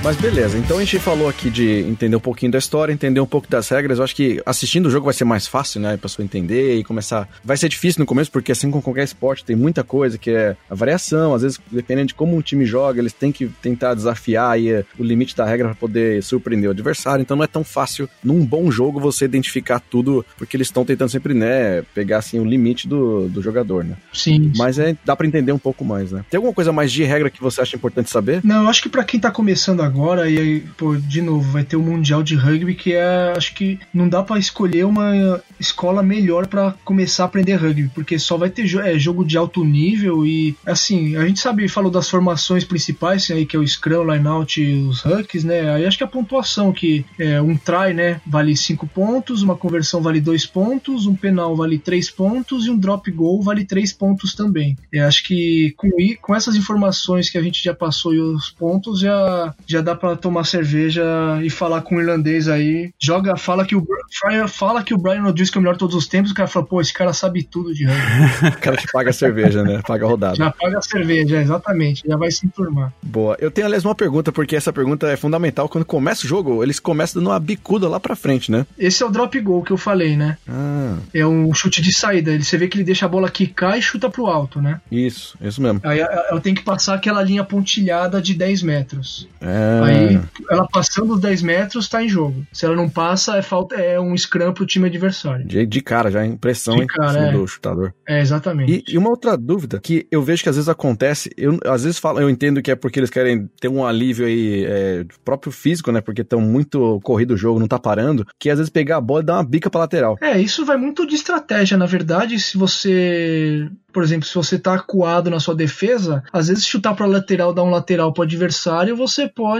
[SPEAKER 1] Mas beleza, então a gente falou aqui de entender um pouquinho da história, entender um pouco das regras. Eu acho que assistindo o jogo vai ser mais fácil, né? A pessoa entender e começar. Vai ser difícil no começo, porque assim como qualquer esporte, tem muita coisa que é a variação. Às vezes, dependendo de como um time joga, eles têm que tentar desafiar aí eh, o limite da regra para poder surpreender o adversário. Então não é tão fácil num bom jogo você identificar tudo, porque eles estão tentando sempre, né, pegar assim o limite do, do jogador, né?
[SPEAKER 2] Sim.
[SPEAKER 1] Mas é, dá para entender um pouco mais, né? Tem alguma coisa mais de regra que você acha importante saber?
[SPEAKER 2] Não, eu acho que para quem tá começando agora, e aí, pô, de novo, vai ter o Mundial de Rugby, que é. Acho que não dá para escolher uma escola melhor para começar a aprender rugby, porque só vai ter é, jogo de alto nível e, assim, a gente sabe, falou das formações principais, aí, que é o Scrum, Lineout e os Hucks, né? Aí acho que a pontuação, que é um try, né, vale 5 pontos, uma conversão vale 2 pontos, um penal vale 3 pontos e um drop goal vale 3 pontos também. Eu acho que com, com essas informações que a gente já passou e os pontos, já, já dá para tomar cerveja e falar com o irlandês aí. Joga, fala que o fala que o Brian Rodgers que é o melhor de todos os tempos, o cara fala, pô, esse cara sabe tudo de rugby.
[SPEAKER 1] o cara que paga a cerveja, né? Paga a rodada.
[SPEAKER 2] Já paga a cerveja, exatamente. Já vai se enturmar.
[SPEAKER 1] Boa. Eu tenho, aliás, uma pergunta, porque essa pergunta é fundamental. Quando começa o jogo, eles começam dando uma bicuda lá pra frente, né?
[SPEAKER 2] Esse é o drop goal que eu falei, né?
[SPEAKER 1] Ah.
[SPEAKER 2] É um chute de saída. Você vê que ele deixa a bola quicar e chuta pro alto, né?
[SPEAKER 1] Isso, isso mesmo.
[SPEAKER 2] Aí eu tenho que passar aquela linha pontilhada de 10 metros.
[SPEAKER 1] É.
[SPEAKER 2] Aí ela passando os 10 metros tá em jogo. Se ela não passa, é, falta, é um scrum pro time adversário.
[SPEAKER 1] De, de cara já, impressão de cara, é. do chutador.
[SPEAKER 2] É, exatamente.
[SPEAKER 1] E, e, uma outra dúvida que eu vejo que às vezes acontece, eu às vezes falo, eu entendo que é porque eles querem ter um alívio aí é, próprio físico, né? Porque estão muito corrido o jogo, não tá parando, que às vezes pegar a bola e dar uma bica pra lateral.
[SPEAKER 2] É, isso vai muito de estratégia, na verdade, se você por exemplo, se você tá acuado na sua defesa, às vezes chutar para lateral, dar um lateral para o adversário, você pode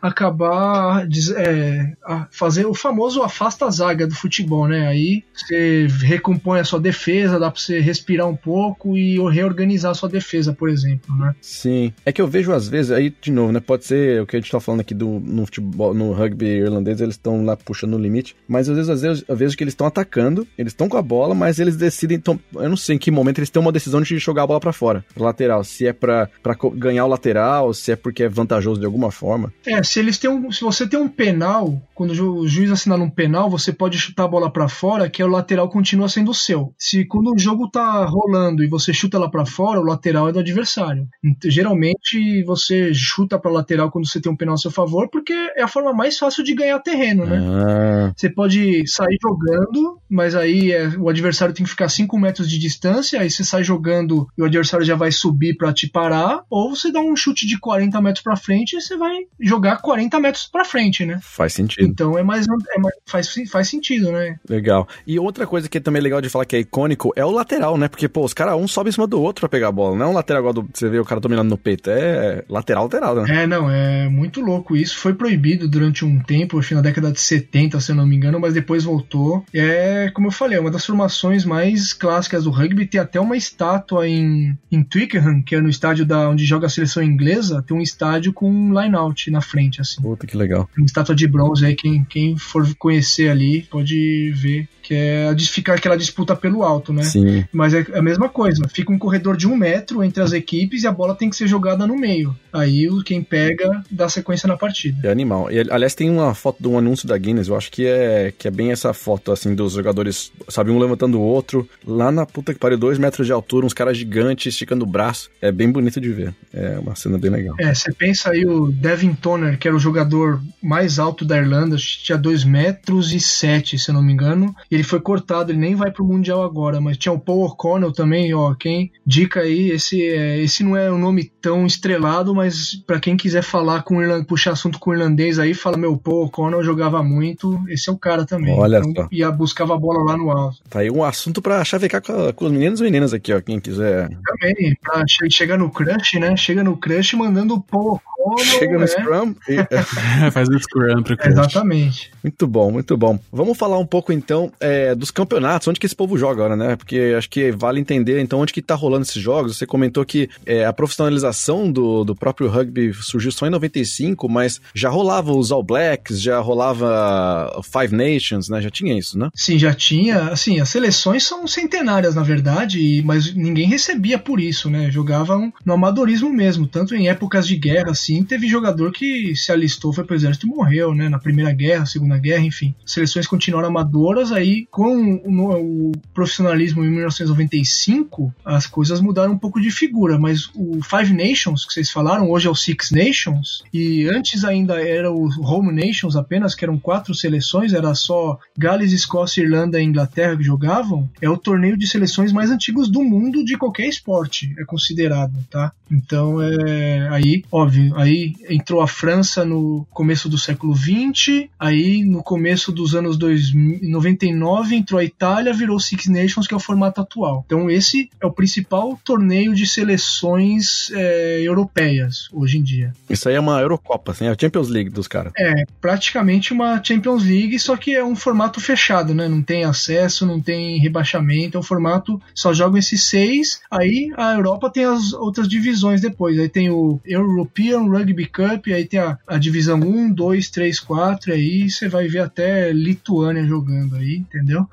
[SPEAKER 2] acabar é, fazer o famoso afasta a zaga do futebol, né? Aí você recompõe a sua defesa, dá para você respirar um pouco e reorganizar a sua defesa, por exemplo, né?
[SPEAKER 1] Sim. É que eu vejo às vezes, aí de novo, né? Pode ser o que a gente tá falando aqui do, no futebol, no rugby irlandês, eles estão lá puxando o limite, mas às vezes, às vezes eu vejo que eles estão atacando, eles estão com a bola, mas eles decidem, tom, eu não sei em que momento eles têm uma decisão de jogar a bola para fora, pra lateral. Se é para ganhar o lateral, se é porque é vantajoso de alguma forma.
[SPEAKER 2] É, se eles têm um, se você tem um penal, quando o juiz assinar um penal, você pode chutar a bola para fora, que é o lateral continua sendo seu. Se quando o jogo tá rolando e você chuta lá para fora, o lateral é do adversário. Geralmente você chuta para lateral quando você tem um penal a seu favor, porque é a forma mais fácil de ganhar terreno, né?
[SPEAKER 1] Ah.
[SPEAKER 2] Você pode sair jogando, mas aí é, o adversário tem que ficar 5 metros de distância, aí você sai jogando e o adversário já vai subir para te parar, ou você dá um chute de 40 metros para frente e você vai jogar 40 metros para frente, né?
[SPEAKER 1] Faz sentido.
[SPEAKER 2] Então é mais, é mais faz, faz sentido, né?
[SPEAKER 1] Legal. E outra coisa que é também legal de falar que é icônico é o lateral, né? Porque, pô, os caras um sobe em cima do outro pra pegar a bola. Não é um lateral igual do, você vê o cara dominando no peito. É lateral, lateral, né?
[SPEAKER 2] É, não, é muito louco. Isso foi proibido durante um tempo, acho que na década de 70, se eu não me engano, mas depois voltou. É, como eu falei, é uma das formações mais clássicas do rugby. Tem até uma estátua em, em Twickenham, que é no estádio da, onde joga a seleção inglesa, tem um estádio com um line-out na frente, assim.
[SPEAKER 1] Puta, que legal.
[SPEAKER 2] Uma estátua de bronze aí, quem, quem for conhecer ali pode ver que é ficar aquela disputa pelo alto, né?
[SPEAKER 1] Sim.
[SPEAKER 2] Mas é a mesma coisa, fica um corredor de um metro entre as equipes e a bola tem que ser jogada no meio. Aí quem pega dá sequência na partida.
[SPEAKER 1] É animal. E, aliás, tem uma foto de um anúncio da Guinness, eu acho que é, que é bem essa foto, assim, dos jogadores, sabe, um levantando o outro, lá na puta que pariu, dois metros de altura, uns caras gigantes esticando o braço. É bem bonito de ver. É uma cena bem legal.
[SPEAKER 2] É, você pensa aí o Devin Toner, que era o jogador mais alto da Irlanda, tinha dois metros e sete, se eu não me engano, ele foi cortado, ele nem vai pro Mundial agora, mas tinha o Paul O'Connell também, ó, quem dica aí, esse, é, esse não é um nome tão estrelado, mas para quem quiser falar com irland... puxar assunto com o irlandês aí, fala, meu, Paul O'Connell jogava muito, esse é o cara também.
[SPEAKER 1] Olha então,
[SPEAKER 2] só. Ia buscava a bola lá no alto.
[SPEAKER 1] Tá aí um assunto para chavecar com, com os meninos e meninas aqui, ó, quem quiser.
[SPEAKER 2] Também, pra chegar no crush, né, chega no crush mandando o Paul
[SPEAKER 1] Chega no
[SPEAKER 2] é.
[SPEAKER 1] Scrum e...
[SPEAKER 3] Faz o Scrum pro crush.
[SPEAKER 2] Exatamente.
[SPEAKER 1] Muito bom, muito bom. Vamos falar um pouco então é, dos campeonatos, onde que esse povo joga agora, né? Porque acho que vale entender então onde que tá rolando esses jogos. Você comentou que é, a profissionalização do, do próprio rugby surgiu só em 95, mas já rolava os All Blacks, já rolava Five Nations, né? Já tinha isso, né?
[SPEAKER 2] Sim, já tinha. Assim, as seleções são centenárias, na verdade, mas ninguém recebia por isso, né? Jogavam no amadorismo mesmo. Tanto em épocas de guerra, assim, teve jogador que se alistou, foi pro exército e morreu, né? Na Primeira Guerra, Segunda Guerra, enfim. Seleções continuaram amadoras, aí com o, o profissionalismo em 1995, as coisas mudaram um pouco de figura, mas o Five Nations, que vocês falaram, hoje é o Six Nations, e antes ainda era o Home Nations apenas, que eram quatro seleções, era só Gales, Escócia, Irlanda e Inglaterra que jogavam, é o torneio de seleções mais antigos do mundo de qualquer esporte, é considerado, tá? Então, é, aí, óbvio, aí entrou a França no começo do século 20, aí no começo dos anos 2000, 99 entrou a Itália, virou Six Nations, que é o formato atual. Então, esse é o principal torneio de seleções é, europeias hoje em dia.
[SPEAKER 1] Isso aí é uma Eurocopa, assim, é a Champions League dos caras.
[SPEAKER 2] É, praticamente uma Champions League, só que é um formato fechado, né? Não tem acesso, não tem rebaixamento, é um formato, só jogam esses seis, aí a Europa tem as outras divisões depois, aí tem o European Rugby Cup, aí tem a, a divisão 1, 2, 3, 4, aí você vai ver até Lituânia jogando aí, entendeu?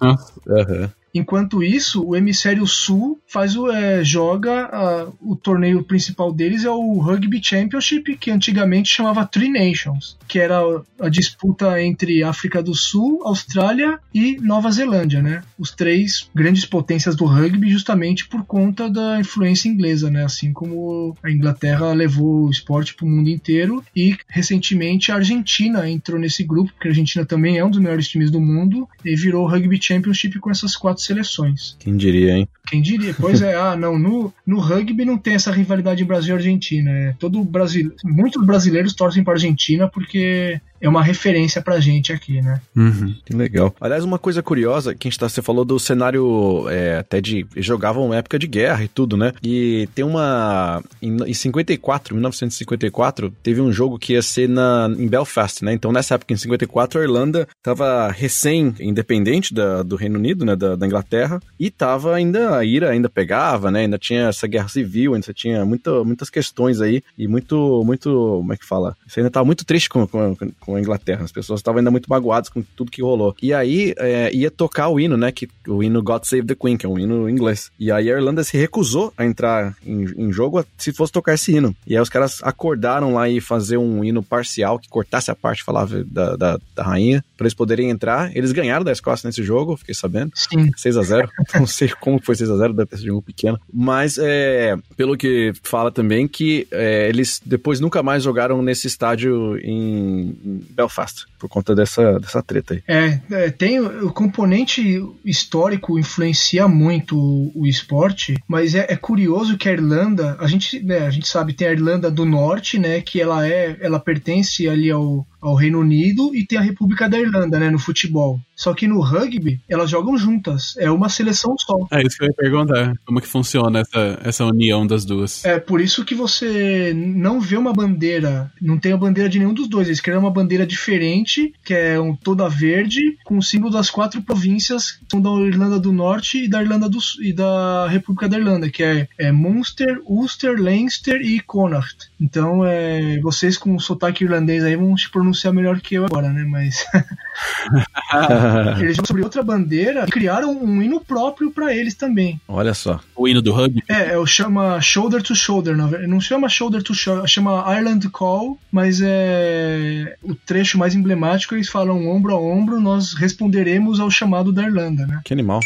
[SPEAKER 1] Uhum.
[SPEAKER 2] Enquanto isso, o hemisfério sul faz o, é, joga a, o torneio principal deles é o Rugby Championship, que antigamente chamava Three Nations, que era a disputa entre África do Sul, Austrália e Nova Zelândia, né? Os três grandes potências do rugby, justamente por conta da influência inglesa, né? Assim como a Inglaterra levou o esporte para o mundo inteiro e recentemente a Argentina entrou nesse grupo, porque a Argentina também é um dos melhores times do mundo e virou o Rugby Championship com essas quatro seleções.
[SPEAKER 1] Quem diria, hein?
[SPEAKER 2] Quem diria? Pois é, ah, não, no, no rugby não tem essa rivalidade Brasil e Argentina. É todo Brasil, muitos brasileiros torcem para Argentina porque é uma referência pra gente aqui, né?
[SPEAKER 3] Uhum.
[SPEAKER 1] Que legal. Aliás, uma coisa curiosa, que a gente tá, você falou do cenário é, até de. Jogavam época de guerra e tudo, né? E tem uma. Em, em 54, 1954, teve um jogo que ia ser na, em Belfast, né? Então, nessa época, em 54, a Irlanda tava recém-independente do Reino Unido, né? Da, da, Inglaterra, e tava ainda. A ira ainda pegava, né? Ainda tinha essa guerra civil, ainda tinha muita, muitas questões aí, e muito. muito como é que fala? Você ainda tava muito triste com, com, com a Inglaterra. As pessoas estavam ainda muito magoadas com tudo que rolou. E aí é, ia tocar o hino, né? Que, o hino God Save the Queen, que é um hino inglês. E aí a Irlanda se recusou a entrar em, em jogo se fosse tocar esse hino. E aí os caras acordaram lá e fazer um hino parcial que cortasse a parte falava da, da, da rainha, para eles poderem entrar. Eles ganharam da Escócia nesse jogo, fiquei sabendo.
[SPEAKER 2] Sim.
[SPEAKER 1] 6 a 0 Não sei como foi 6 a 0 deve ter sido um pequeno. Mas é, pelo que fala também que é, eles depois nunca mais jogaram nesse estádio em, em Belfast, por conta dessa, dessa treta aí.
[SPEAKER 2] É, é, tem o componente histórico influencia muito o, o esporte, mas é, é, curioso que a Irlanda, a gente, né, a gente sabe, tem a Irlanda do Norte, né, que ela é, ela pertence ali ao, ao Reino Unido e tem a República da Irlanda, né, no futebol. Só que no rugby, elas jogam juntas. É uma seleção só.
[SPEAKER 3] É isso que eu ia perguntar. Como que funciona essa, essa união das duas?
[SPEAKER 2] É por isso que você não vê uma bandeira, não tem a bandeira de nenhum dos dois. Eles criaram uma bandeira diferente, que é um, toda verde, com o símbolo das quatro províncias, que são da Irlanda do Norte e da Irlanda do e da República da Irlanda, que é, é Munster, Ulster, Leinster e Connacht. Então, é, vocês com o sotaque irlandês aí vão se pronunciar melhor que eu agora, né? Mas eles jogam sobre outra bandeira e criaram um hino próprio para eles também.
[SPEAKER 1] Olha só.
[SPEAKER 3] O hino do rugby?
[SPEAKER 2] É, é o chama Shoulder to Shoulder, não chama Shoulder to Shoulder, chama Ireland Call, mas é o trecho mais emblemático eles falam ombro a ombro, nós responderemos ao chamado da Irlanda, né?
[SPEAKER 1] Que animal.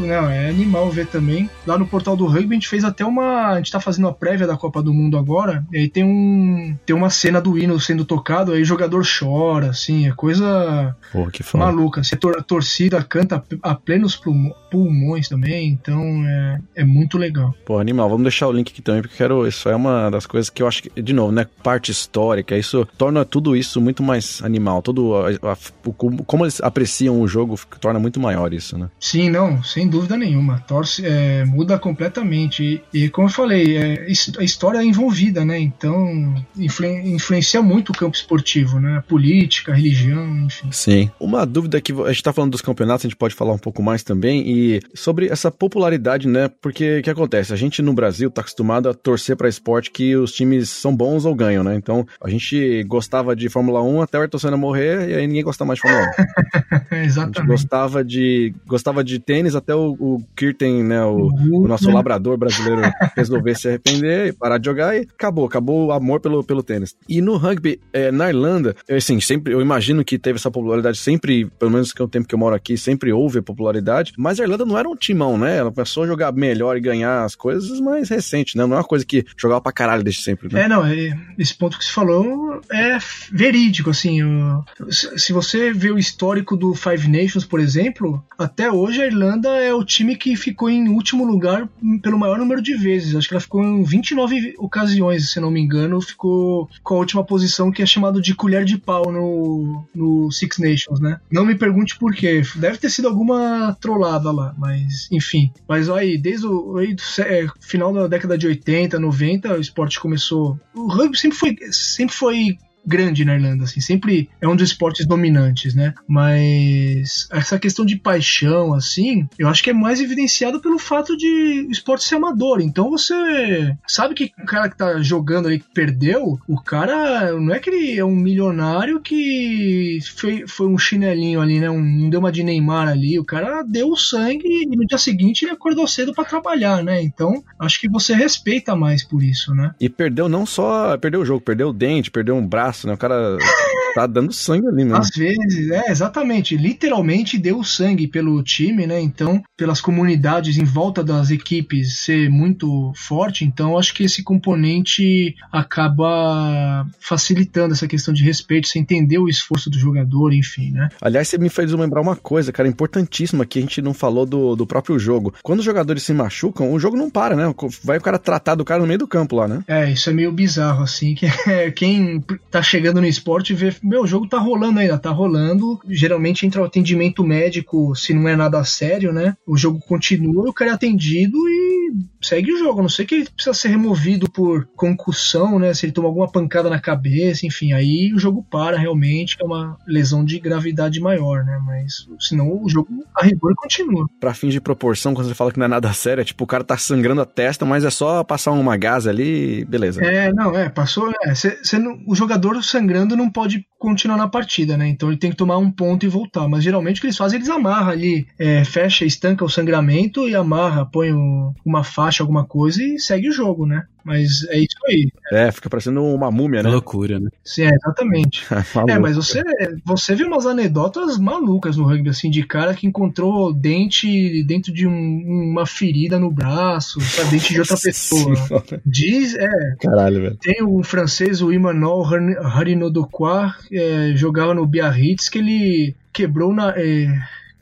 [SPEAKER 2] Muito né? É animal ver também. Lá no portal do rugby a gente fez até uma. A gente tá fazendo a prévia da Copa do Mundo agora. E aí tem um. Tem uma cena do hino sendo tocado, aí o jogador chora, assim, é coisa
[SPEAKER 1] Pô, que foda.
[SPEAKER 2] maluca. Assim, a, tor- a torcida canta a plenos pulmões também, então é, é muito legal.
[SPEAKER 1] Pô, animal. Vamos deixar o link aqui também, porque eu quero. Isso é uma das coisas que eu acho que, de novo, né? Parte histórica. Isso torna tudo isso muito mais animal. Todo a- a- o- como eles apreciam o jogo torna muito maior isso, né?
[SPEAKER 2] Sim, não, sem dúvida nenhuma. Torce, é, muda completamente. E, e como eu falei, é, a história é envolvida, né? Então influen- influencia muito o campo esportivo, né? A política, a religião, enfim.
[SPEAKER 1] Sim. Uma dúvida que a gente tá falando dos campeonatos, a gente pode falar um pouco mais também, e sobre essa popularidade, né? Porque o que acontece? A gente no Brasil tá acostumado a torcer pra esporte que os times são bons ou ganham, né? Então a gente gostava de Fórmula 1 até o Ayrton Senna morrer, e aí ninguém gosta mais de Fórmula 1. A gente
[SPEAKER 2] Exatamente.
[SPEAKER 1] gostava de, gostava de tênis até o, o Kirten, né? O, o nosso labrador brasileiro resolver se arrepender e parar de jogar e acabou, acabou o amor pelo, pelo tênis. E no rugby, é, na Irlanda, eu, assim, sempre, eu imagino que teve essa popularidade sempre, pelo menos que é o tempo que eu moro aqui, sempre houve a popularidade, mas a Irlanda não era um timão, né? Ela começou a jogar melhor e ganhar as coisas mais recente, né? Não é uma coisa que jogava pra caralho desde sempre, né?
[SPEAKER 2] É, não, é- esse ponto que você falou é verídico, assim. se você vê o histórico do Five Nations, por exemplo, até hoje a Irlanda é o time que ficou em último lugar pelo maior número de vezes. Acho que ela ficou em 29 ocasiões, se não me engano, ficou com a última posição que é chamado de colher de pau no, no Six Nations, né? Não me pergunte por quê. Deve ter sido alguma trollada lá, mas enfim. Mas aí, desde o aí é, final da década de 80, 90, o esporte começou. O rugby sempre foi, sempre foi grande na Irlanda, assim, sempre é um dos esportes dominantes, né? Mas essa questão de paixão, assim, eu acho que é mais evidenciado pelo fato de o esporte ser amador. Então você sabe que o cara que tá jogando ali que perdeu, o cara não é que ele é um milionário que foi, foi um chinelinho ali, né? Um, deu uma de Neymar ali. O cara deu o sangue e no dia seguinte ele acordou cedo pra trabalhar, né? Então acho que você respeita mais por isso, né?
[SPEAKER 1] E perdeu não só, perdeu o jogo, perdeu o dente, perdeu um braço, né? O cara tá dando sangue ali mesmo.
[SPEAKER 2] Às vezes, é, exatamente. Literalmente deu sangue pelo time, né? Então, pelas comunidades em volta das equipes ser muito forte, então acho que esse componente acaba facilitando essa questão de respeito, você entender o esforço do jogador, enfim, né?
[SPEAKER 1] Aliás, você me fez lembrar uma coisa, cara, importantíssima que a gente não falou do, do próprio jogo. Quando os jogadores se machucam, o jogo não para, né? Vai o cara tratar do cara no meio do campo lá, né?
[SPEAKER 2] É, isso é meio bizarro, assim, que é, quem tá chegando no esporte vê, meu, o jogo tá rolando ainda, tá rolando, geralmente entra o atendimento médico, se não é nada sério, né, o jogo continua, o cara é atendido e segue o jogo, a não sei que ele precisa ser removido por concussão, né, se ele tomar alguma pancada na cabeça, enfim, aí o jogo para realmente, é uma lesão de gravidade maior, né, mas senão o jogo a rigor continua.
[SPEAKER 1] Pra fins de proporção, quando você fala que não é nada sério, é tipo, o cara tá sangrando a testa, mas é só passar uma gás ali, beleza.
[SPEAKER 2] É, não, é, passou. É, cê- cê não- o jogador sangrando não pode continuar na partida, né? Então ele tem que tomar um ponto e voltar. Mas geralmente o que eles fazem, eles amarram ali, é, fecha, estanca o sangramento e amarra, põe o- uma faixa, alguma coisa e segue o jogo, né? Mas é isso aí.
[SPEAKER 1] É, fica parecendo uma múmia, né?
[SPEAKER 3] loucura, né?
[SPEAKER 2] Sim, é, exatamente. É, mas você, você vê umas anedotas malucas no rugby, assim, de cara que encontrou dente dentro de um- uma ferida no braço, sabe? Dente de outra pessoa. Diz, é,
[SPEAKER 1] Caralho, velho.
[SPEAKER 2] Tem um francês, o Emmanuel Harinodoquar, é, jogava no Biarritz, que ele quebrou na. é,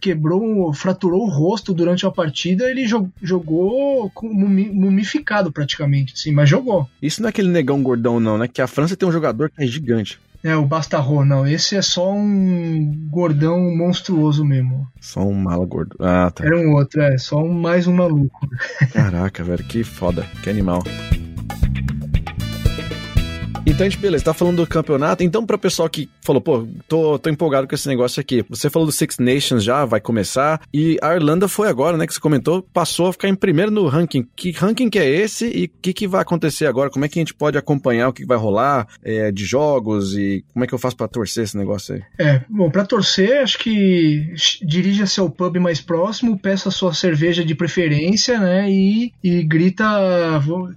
[SPEAKER 2] quebrou, fraturou o rosto durante a partida, ele jo- jogou mumificado praticamente, assim, mas jogou.
[SPEAKER 1] Isso não é aquele negão gordão, não, né? Que a França tem um jogador que é gigante.
[SPEAKER 2] É, o Bastarro, não, esse é só um gordão monstruoso mesmo.
[SPEAKER 1] Só um mala gordo. Ah, tá.
[SPEAKER 2] Era um outro, é, só um, mais um maluco.
[SPEAKER 1] Caraca, velho, que foda, que animal. Então, a gente, beleza, tá falando do campeonato. Então, pra pessoal que falou, pô, tô, tô empolgado com esse negócio aqui. Você falou do Six Nations já, vai começar. E a Irlanda foi agora, né, que você comentou, passou a ficar em primeiro no ranking. Que ranking que é esse e o que, que vai acontecer agora? Como é que a gente pode acompanhar o que vai rolar é, de jogos e como é que eu faço pra torcer esse negócio aí?
[SPEAKER 2] É, bom, pra torcer, acho que dirija-se ao pub mais próximo, peça sua cerveja de preferência, né? E, e grita,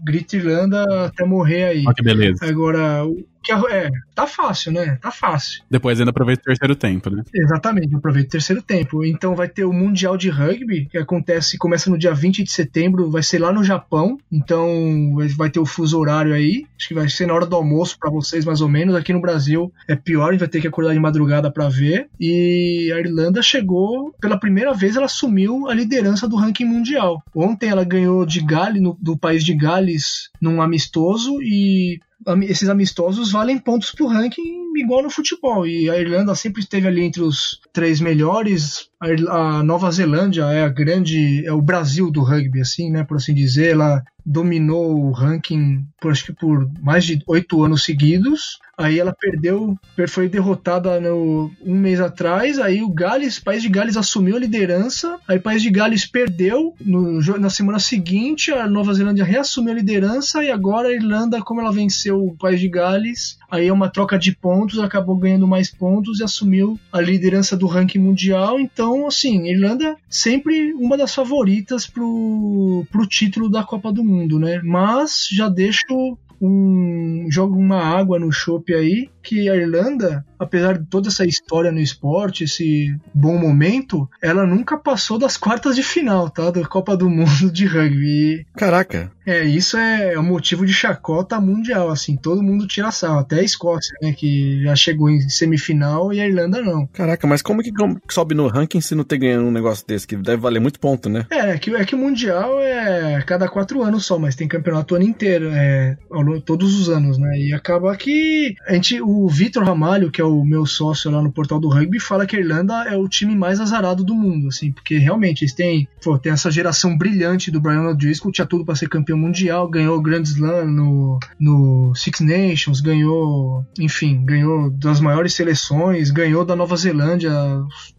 [SPEAKER 2] grita Irlanda até morrer aí.
[SPEAKER 3] Olha que beleza.
[SPEAKER 2] Agora, o- Que é, tá fácil, né? Tá fácil.
[SPEAKER 3] Depois ainda aproveita o terceiro tempo, né?
[SPEAKER 2] Exatamente, aproveita o terceiro tempo. Então vai ter o Mundial de Rugby, que acontece, começa no dia 20 de setembro, vai ser lá no Japão. Então vai ter o fuso horário aí. Acho que vai ser na hora do almoço para vocês, mais ou menos. Aqui no Brasil é pior, a gente vai ter que acordar de madrugada para ver. E a Irlanda chegou, pela primeira vez, ela assumiu a liderança do ranking mundial. Ontem ela ganhou de Gales, no, do país de Gales, num amistoso, e esses amistosos valem pontos pro ranking igual no futebol. E a Irlanda sempre esteve ali entre os três melhores. A Nova Zelândia é a grande, é o Brasil do rugby, assim, né, por assim dizer. Ela dominou o ranking por acho que por mais de oito anos seguidos. Aí ela perdeu, foi derrotada no, um mês atrás. Aí o Gales, país de Gales assumiu a liderança. Aí o país de Gales perdeu no, na semana seguinte. A Nova Zelândia reassumiu a liderança e agora a Irlanda, como ela venceu o país de Gales, aí é uma troca de pontos, acabou ganhando mais pontos e assumiu a liderança do ranking mundial. Então, assim, Irlanda sempre uma das favoritas pro, pro título da Copa do Mundo, né? Mas já deixo um joga uma água no chope aí que a Irlanda, apesar de toda essa história no esporte, esse bom momento, ela nunca passou das quartas de final, tá? Da Copa do Mundo de rugby.
[SPEAKER 1] Caraca.
[SPEAKER 2] É, isso é um motivo de chacota mundial, assim, todo mundo tira sarro, até a Escócia, né, que já chegou em semifinal e a Irlanda não.
[SPEAKER 1] Caraca, mas como que sobe no ranking se não ter ganhado um negócio desse, que deve valer muito ponto, né?
[SPEAKER 2] É, é que, é que o Mundial é cada quatro anos só, mas tem campeonato o ano inteiro, é, todos os anos, né, e acaba que a gente, o Vitor Ramalho, que é o meu sócio lá no portal do rugby, fala que a Irlanda é o time mais azarado do mundo, assim, porque realmente eles têm, pô, tem essa geração brilhante do Brian O'Driscoll, tinha tudo para ser campeão mundial, ganhou o Grand Slam no, no Six Nations, ganhou, enfim, ganhou das maiores seleções, ganhou da Nova Zelândia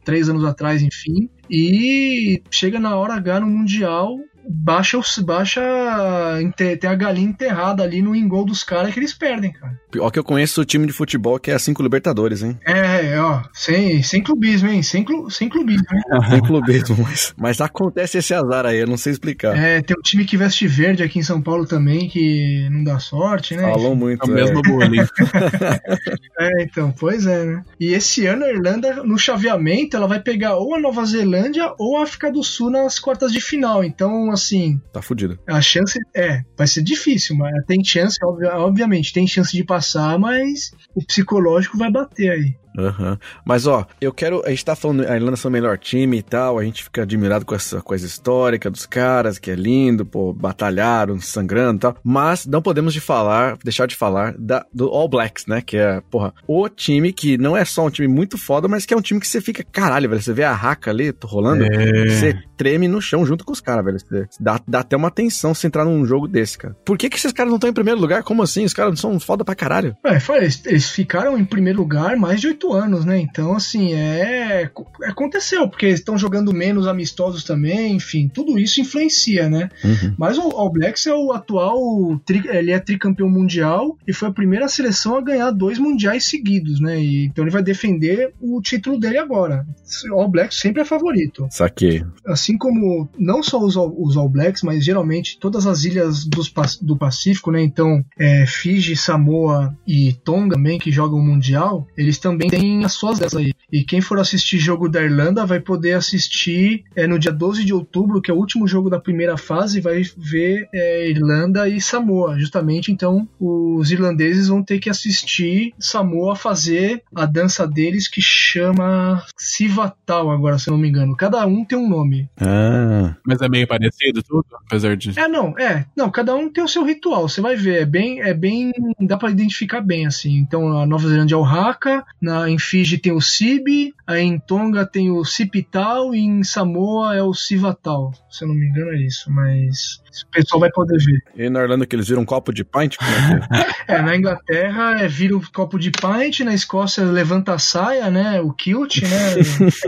[SPEAKER 2] três anos atrás, enfim. E chega na hora H no Mundial, baixa, baixa tem a galinha enterrada ali no engol dos caras que eles perdem, cara.
[SPEAKER 1] Pior que eu conheço o time de futebol que é cinco Libertadores, hein?
[SPEAKER 2] É, ó, sem, sem clubismo, hein? Sem, clu, sem clubismo, hein?
[SPEAKER 1] sem clubismo, mas, mas acontece esse azar aí, eu não sei explicar.
[SPEAKER 2] É, tem um time que veste verde aqui em São Paulo também, que não dá sorte, né?
[SPEAKER 1] Falou muito.
[SPEAKER 3] É o mesmo bullying.
[SPEAKER 2] é, então, pois é, né? E esse ano a Irlanda, no chaveamento, ela vai pegar ou a Nova Zelândia ou a África do Sul nas quartas de final. Então, assim.
[SPEAKER 1] Tá fudido.
[SPEAKER 2] A chance é, vai ser difícil, mas tem chance, obviamente, tem chance de passar, mas o psicológico vai bater aí.
[SPEAKER 1] Uhum. Mas ó, eu quero. A gente tá falando a Irlanda é o melhor time e tal. A gente fica admirado com essa coisa histórica dos caras, que é lindo, pô, batalharam, sangrando e tal. Mas não podemos de falar, deixar de falar da, do All Blacks, né? Que é, porra, o time que não é só um time muito foda, mas que é um time que você fica, caralho, velho. Você vê a raca ali rolando, é. você treme no chão junto com os caras, velho. Você dá, dá até uma tensão se entrar num jogo desse, cara. Por que, que esses caras não estão em primeiro lugar? Como assim? Os caras não são foda pra caralho.
[SPEAKER 2] É, eles, eles ficaram em primeiro lugar mais de oito anos, né? Então, assim, é. Aconteceu, porque eles estão jogando menos amistosos também, enfim, tudo isso influencia, né? Uhum. Mas o All Blacks é o atual. Tri, ele é tricampeão mundial e foi a primeira seleção a ganhar dois mundiais seguidos, né? E, então ele vai defender o título dele agora. O All Blacks sempre é favorito.
[SPEAKER 1] Saquei.
[SPEAKER 2] Assim como não só os, os All Blacks, mas geralmente todas as ilhas dos, do Pacífico, né? Então, é, Fiji, Samoa e Tonga também, que jogam o Mundial, eles também têm as suas dessas aí. E quem for assistir jogo da Irlanda vai poder assistir é, no dia 12 de outubro, que é o último jogo da primeira fase, vai ver é, Irlanda e Samoa. Justamente, então, os irlandeses vão ter que assistir Samoa fazer a dança deles que chama Sivatal, agora, se não me engano. Cada um tem um nome.
[SPEAKER 1] Ah.
[SPEAKER 3] Mas é meio parecido tudo, apesar de.
[SPEAKER 2] É, não, é. Não, cada um tem o seu ritual. Você vai ver, é bem. É bem dá para identificar bem, assim. Então, a Nova Zelândia é o Haka, na, em Fiji tem o Sibi, aí em Tonga tem o Sipital e em Samoa é o Sivatal. Se eu não me engano é isso, mas o pessoal vai poder ver.
[SPEAKER 1] E na Irlanda que eles viram um copo de pint?
[SPEAKER 2] É, é, na Inglaterra é vira o um copo de pint, na Escócia levanta a saia, né? O kilt, né?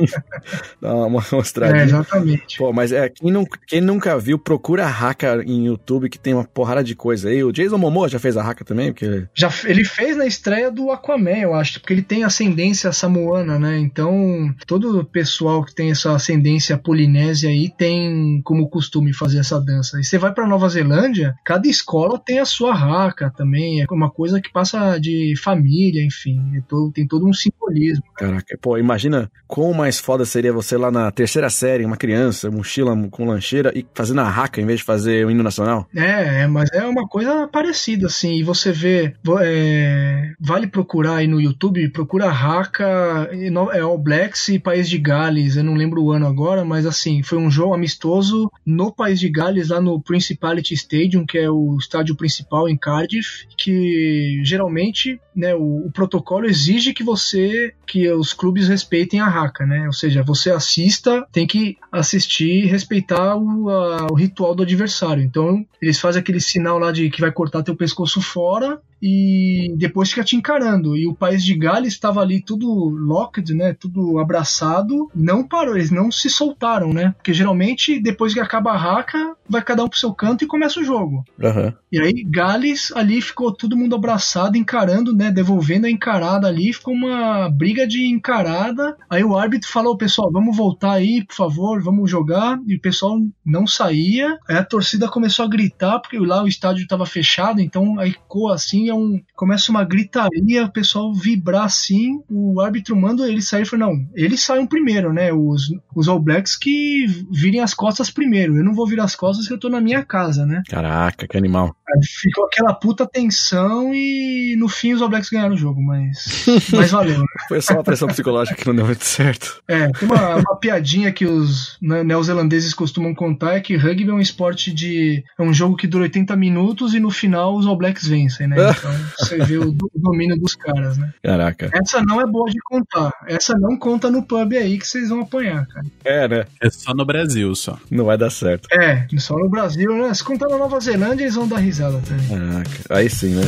[SPEAKER 1] Dá uma mostradinha.
[SPEAKER 2] É, exatamente.
[SPEAKER 1] Pô, mas é, quem, não, quem nunca viu, procura a Haka em YouTube, que tem uma porrada de coisa aí. O Jason Momoa já fez a Haka também? Porque...
[SPEAKER 2] Já, ele fez na estreia do Aquaman, eu acho, porque ele tem ascendência samoana, né? Então todo pessoal que tem essa ascendência polinésia aí tem como costume fazer essa dança. E você vai para Nova Zelândia, cada escola tem a sua raca também, é uma coisa que passa de família, enfim, é tem todo um simbolismo.
[SPEAKER 1] Caraca, pô, imagina quão mais foda seria você lá na terceira série, uma criança, mochila com lancheira e fazendo a raca em vez de fazer o hino nacional.
[SPEAKER 2] É, é mas é uma coisa parecida, assim, e você vê, é, vale procurar aí no YouTube, procura raca, é All Blacks e País de Gales, eu não lembro o ano agora, mas assim, foi um jogo amistoso no País de Gales, lá no Principality Stadium, que é o estádio principal em Cardiff, que geralmente, né, o, o protocolo exige que você, que os clubes respeitem a raca, né, ou seja, você assista, tem que assistir e respeitar o, a, o ritual do adversário. Então, eles fazem aquele sinal lá de que vai cortar teu pescoço fora e depois fica te encarando. E o país de Gales estava ali tudo locked, né? Tudo abraçado. Não parou, eles não se soltaram, né? Porque geralmente, depois que acaba a raca, vai cada um pro seu canto e começa o jogo.
[SPEAKER 1] Uhum.
[SPEAKER 2] E aí, Gales ali ficou todo mundo abraçado, encarando, né? Devolvendo a encarada ali. Ficou uma briga de encarada. Aí o árbitro falou, pessoal, vamos voltar aí, por favor, vamos jogar. E o pessoal não saía. Aí a torcida começou a gritar, porque lá o estádio estava fechado, então aí ficou assim é um, começa uma gritaria, o pessoal vibrar assim, o árbitro manda ele sair e fala, não, eles saem primeiro, né? Os, os All Blacks que virem as costas primeiro. Eu não vou virar as costas que eu tô na minha casa, né?
[SPEAKER 1] Caraca, que animal.
[SPEAKER 2] Aí ficou aquela puta tensão e no fim os All Blacks ganharam o jogo, mas, mas valeu. Né?
[SPEAKER 1] Foi só uma pressão psicológica que não deu muito certo.
[SPEAKER 2] É, tem uma, uma piadinha que os neozelandeses costumam contar é que rugby é um esporte de. é um jogo que dura 80 minutos e no final os All Blacks vencem, né? Então você vê o, o domínio dos caras, né?
[SPEAKER 1] Caraca.
[SPEAKER 2] Essa não é boa de contar. Essa não conta no pub aí que vocês vão apanhar, cara.
[SPEAKER 1] É, né?
[SPEAKER 3] É só no Brasil, só.
[SPEAKER 1] Não vai dar certo.
[SPEAKER 2] É, só no Brasil, né? Se contar na Nova Zelândia, eles vão dar risada também.
[SPEAKER 1] Caraca. Aí sim, né?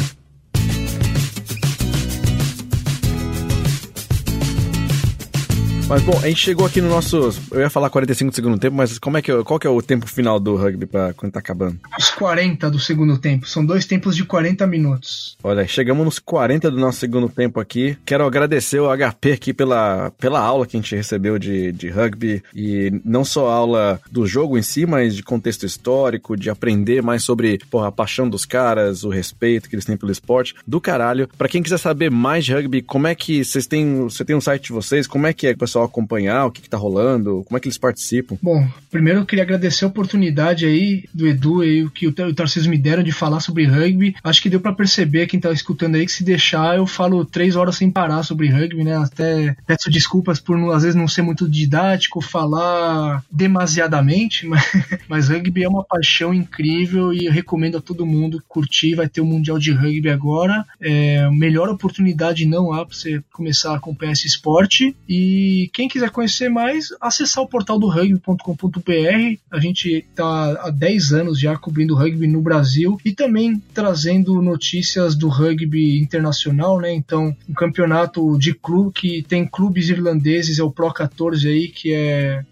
[SPEAKER 1] Mas bom, a gente chegou aqui no nosso. Eu ia falar 45 do segundo tempo, mas como é que, qual que é o tempo final do rugby pra quando tá acabando?
[SPEAKER 2] Os 40 do segundo tempo. São dois tempos de 40 minutos.
[SPEAKER 1] Olha, chegamos nos 40 do nosso segundo tempo aqui. Quero agradecer o HP aqui pela, pela aula que a gente recebeu de, de rugby. E não só aula do jogo em si, mas de contexto histórico, de aprender mais sobre porra, a paixão dos caras, o respeito que eles têm pelo esporte. Do caralho. Pra quem quiser saber mais de rugby, como é que vocês têm. Você tem um site de vocês? Como é que é, pessoal? Pessoal acompanhar o que, está rolando? Como é que eles participam?
[SPEAKER 2] Bom, primeiro eu queria agradecer a oportunidade aí do Edu e o que o Tarcísio me deram de falar sobre rugby. Acho que deu para perceber quem tá escutando aí que se deixar eu falo três horas sem parar sobre rugby, né? Até peço desculpas por às vezes não ser muito didático, falar demasiadamente, mas, mas rugby é uma paixão incrível e eu recomendo a todo mundo curtir. Vai ter o Mundial de Rugby agora. É, melhor oportunidade não há para você começar a acompanhar esse esporte. E quem quiser conhecer mais, acessar o portal do rugby.com.br. A gente está há 10 anos já cobrindo rugby no Brasil e também trazendo notícias do rugby internacional, né? Então, um campeonato de clube que tem clubes irlandeses, é o Pro 14 aí, que é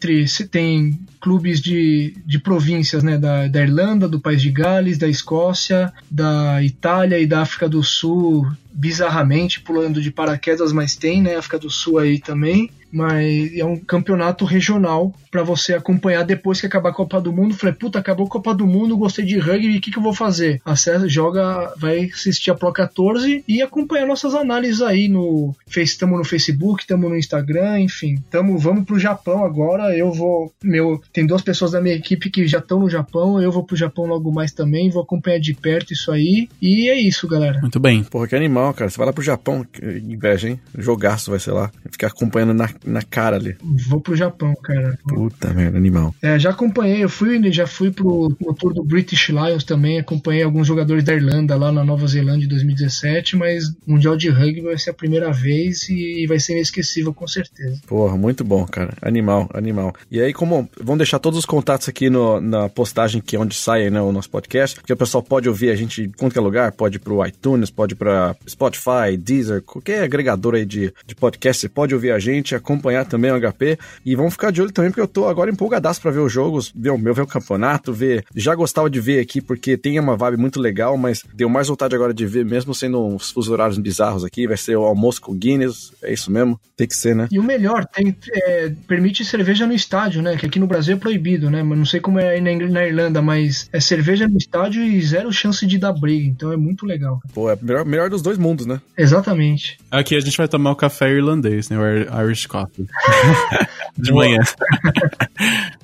[SPEAKER 2] tem clubes de, de províncias, né? Da, da Irlanda, do País de Gales, da Escócia, da Itália e da África do Sul, bizarramente pulando de paraquedas, mas tem, né? África do Sul aí também mas é um campeonato regional para você acompanhar depois que acabar a Copa do Mundo. Falei, puta, acabou a Copa do Mundo, gostei de rugby, o que, que eu vou fazer? Acessa, joga, vai assistir a Pro 14 e acompanhar nossas análises aí no estamos no Facebook, estamos no Instagram, enfim. Tamo, vamos pro Japão agora. Eu vou, meu, tem duas pessoas da minha equipe que já estão no Japão, eu vou pro Japão logo mais também, vou acompanhar de perto isso aí. E é isso, galera.
[SPEAKER 3] Muito bem.
[SPEAKER 1] Porra, que animal, cara. Você vai lá pro Japão, inveja, hein? Jogaço vai ser lá. Ficar acompanhando na na cara ali.
[SPEAKER 2] Vou pro Japão, cara.
[SPEAKER 1] Puta merda, animal.
[SPEAKER 2] É, já acompanhei, eu fui, já fui pro, pro tour do British Lions também, acompanhei alguns jogadores da Irlanda lá na Nova Zelândia em 2017, mas Mundial de Rugby vai ser a primeira vez e vai ser inesquecível com certeza.
[SPEAKER 1] Porra, muito bom, cara. Animal, animal. E aí, como vamos deixar todos os contatos aqui no, na postagem que é onde sai né, o nosso podcast, porque o pessoal pode ouvir a gente em qualquer lugar, pode ir pro iTunes, pode pra Spotify, Deezer, qualquer agregador aí de, de podcast, você pode ouvir a gente, acompanhar também o HP. E vamos ficar de olho também, porque eu tô agora empolgadaço pra ver os jogos, ver o meu, ver o campeonato, ver. Já gostava de ver aqui, porque tem uma vibe muito legal, mas deu mais vontade agora de ver, mesmo sendo uns fusos horários bizarros aqui. Vai ser o almoço com o Guinness, é isso mesmo? Tem que ser, né?
[SPEAKER 2] E o melhor, tem, é, permite cerveja no estádio, né? Que aqui no Brasil é proibido, né? Mas não sei como é aí na, na Irlanda, mas é cerveja no estádio e zero chance de dar briga. Então é muito legal.
[SPEAKER 1] Pô, é melhor, melhor dos dois mundos, né?
[SPEAKER 2] Exatamente.
[SPEAKER 3] Aqui a gente vai tomar o café irlandês, né? O Irish Coffee. de manhã.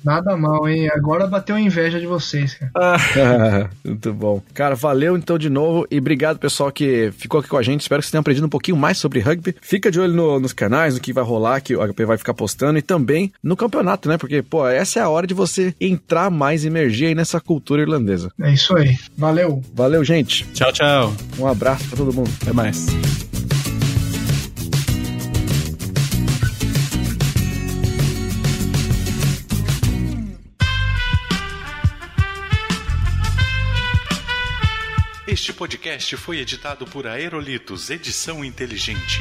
[SPEAKER 2] Nada mal, hein? Agora bateu a inveja de vocês,
[SPEAKER 1] cara. muito bom. Cara, valeu então de novo e obrigado pessoal que ficou aqui com a gente. Espero que vocês tenham aprendido um pouquinho mais sobre rugby. Fica de olho no, nos canais, no que vai rolar, que o HP vai ficar postando e também no campeonato, né? Porque, pô, essa é a hora de você entrar mais, emergir aí nessa cultura irlandesa.
[SPEAKER 2] É isso aí. Valeu.
[SPEAKER 1] Valeu, gente.
[SPEAKER 3] Tchau, tchau.
[SPEAKER 1] Um abraço pra todo mundo.
[SPEAKER 3] Até mais.
[SPEAKER 4] Este podcast foi editado por Aerolitos Edição Inteligente.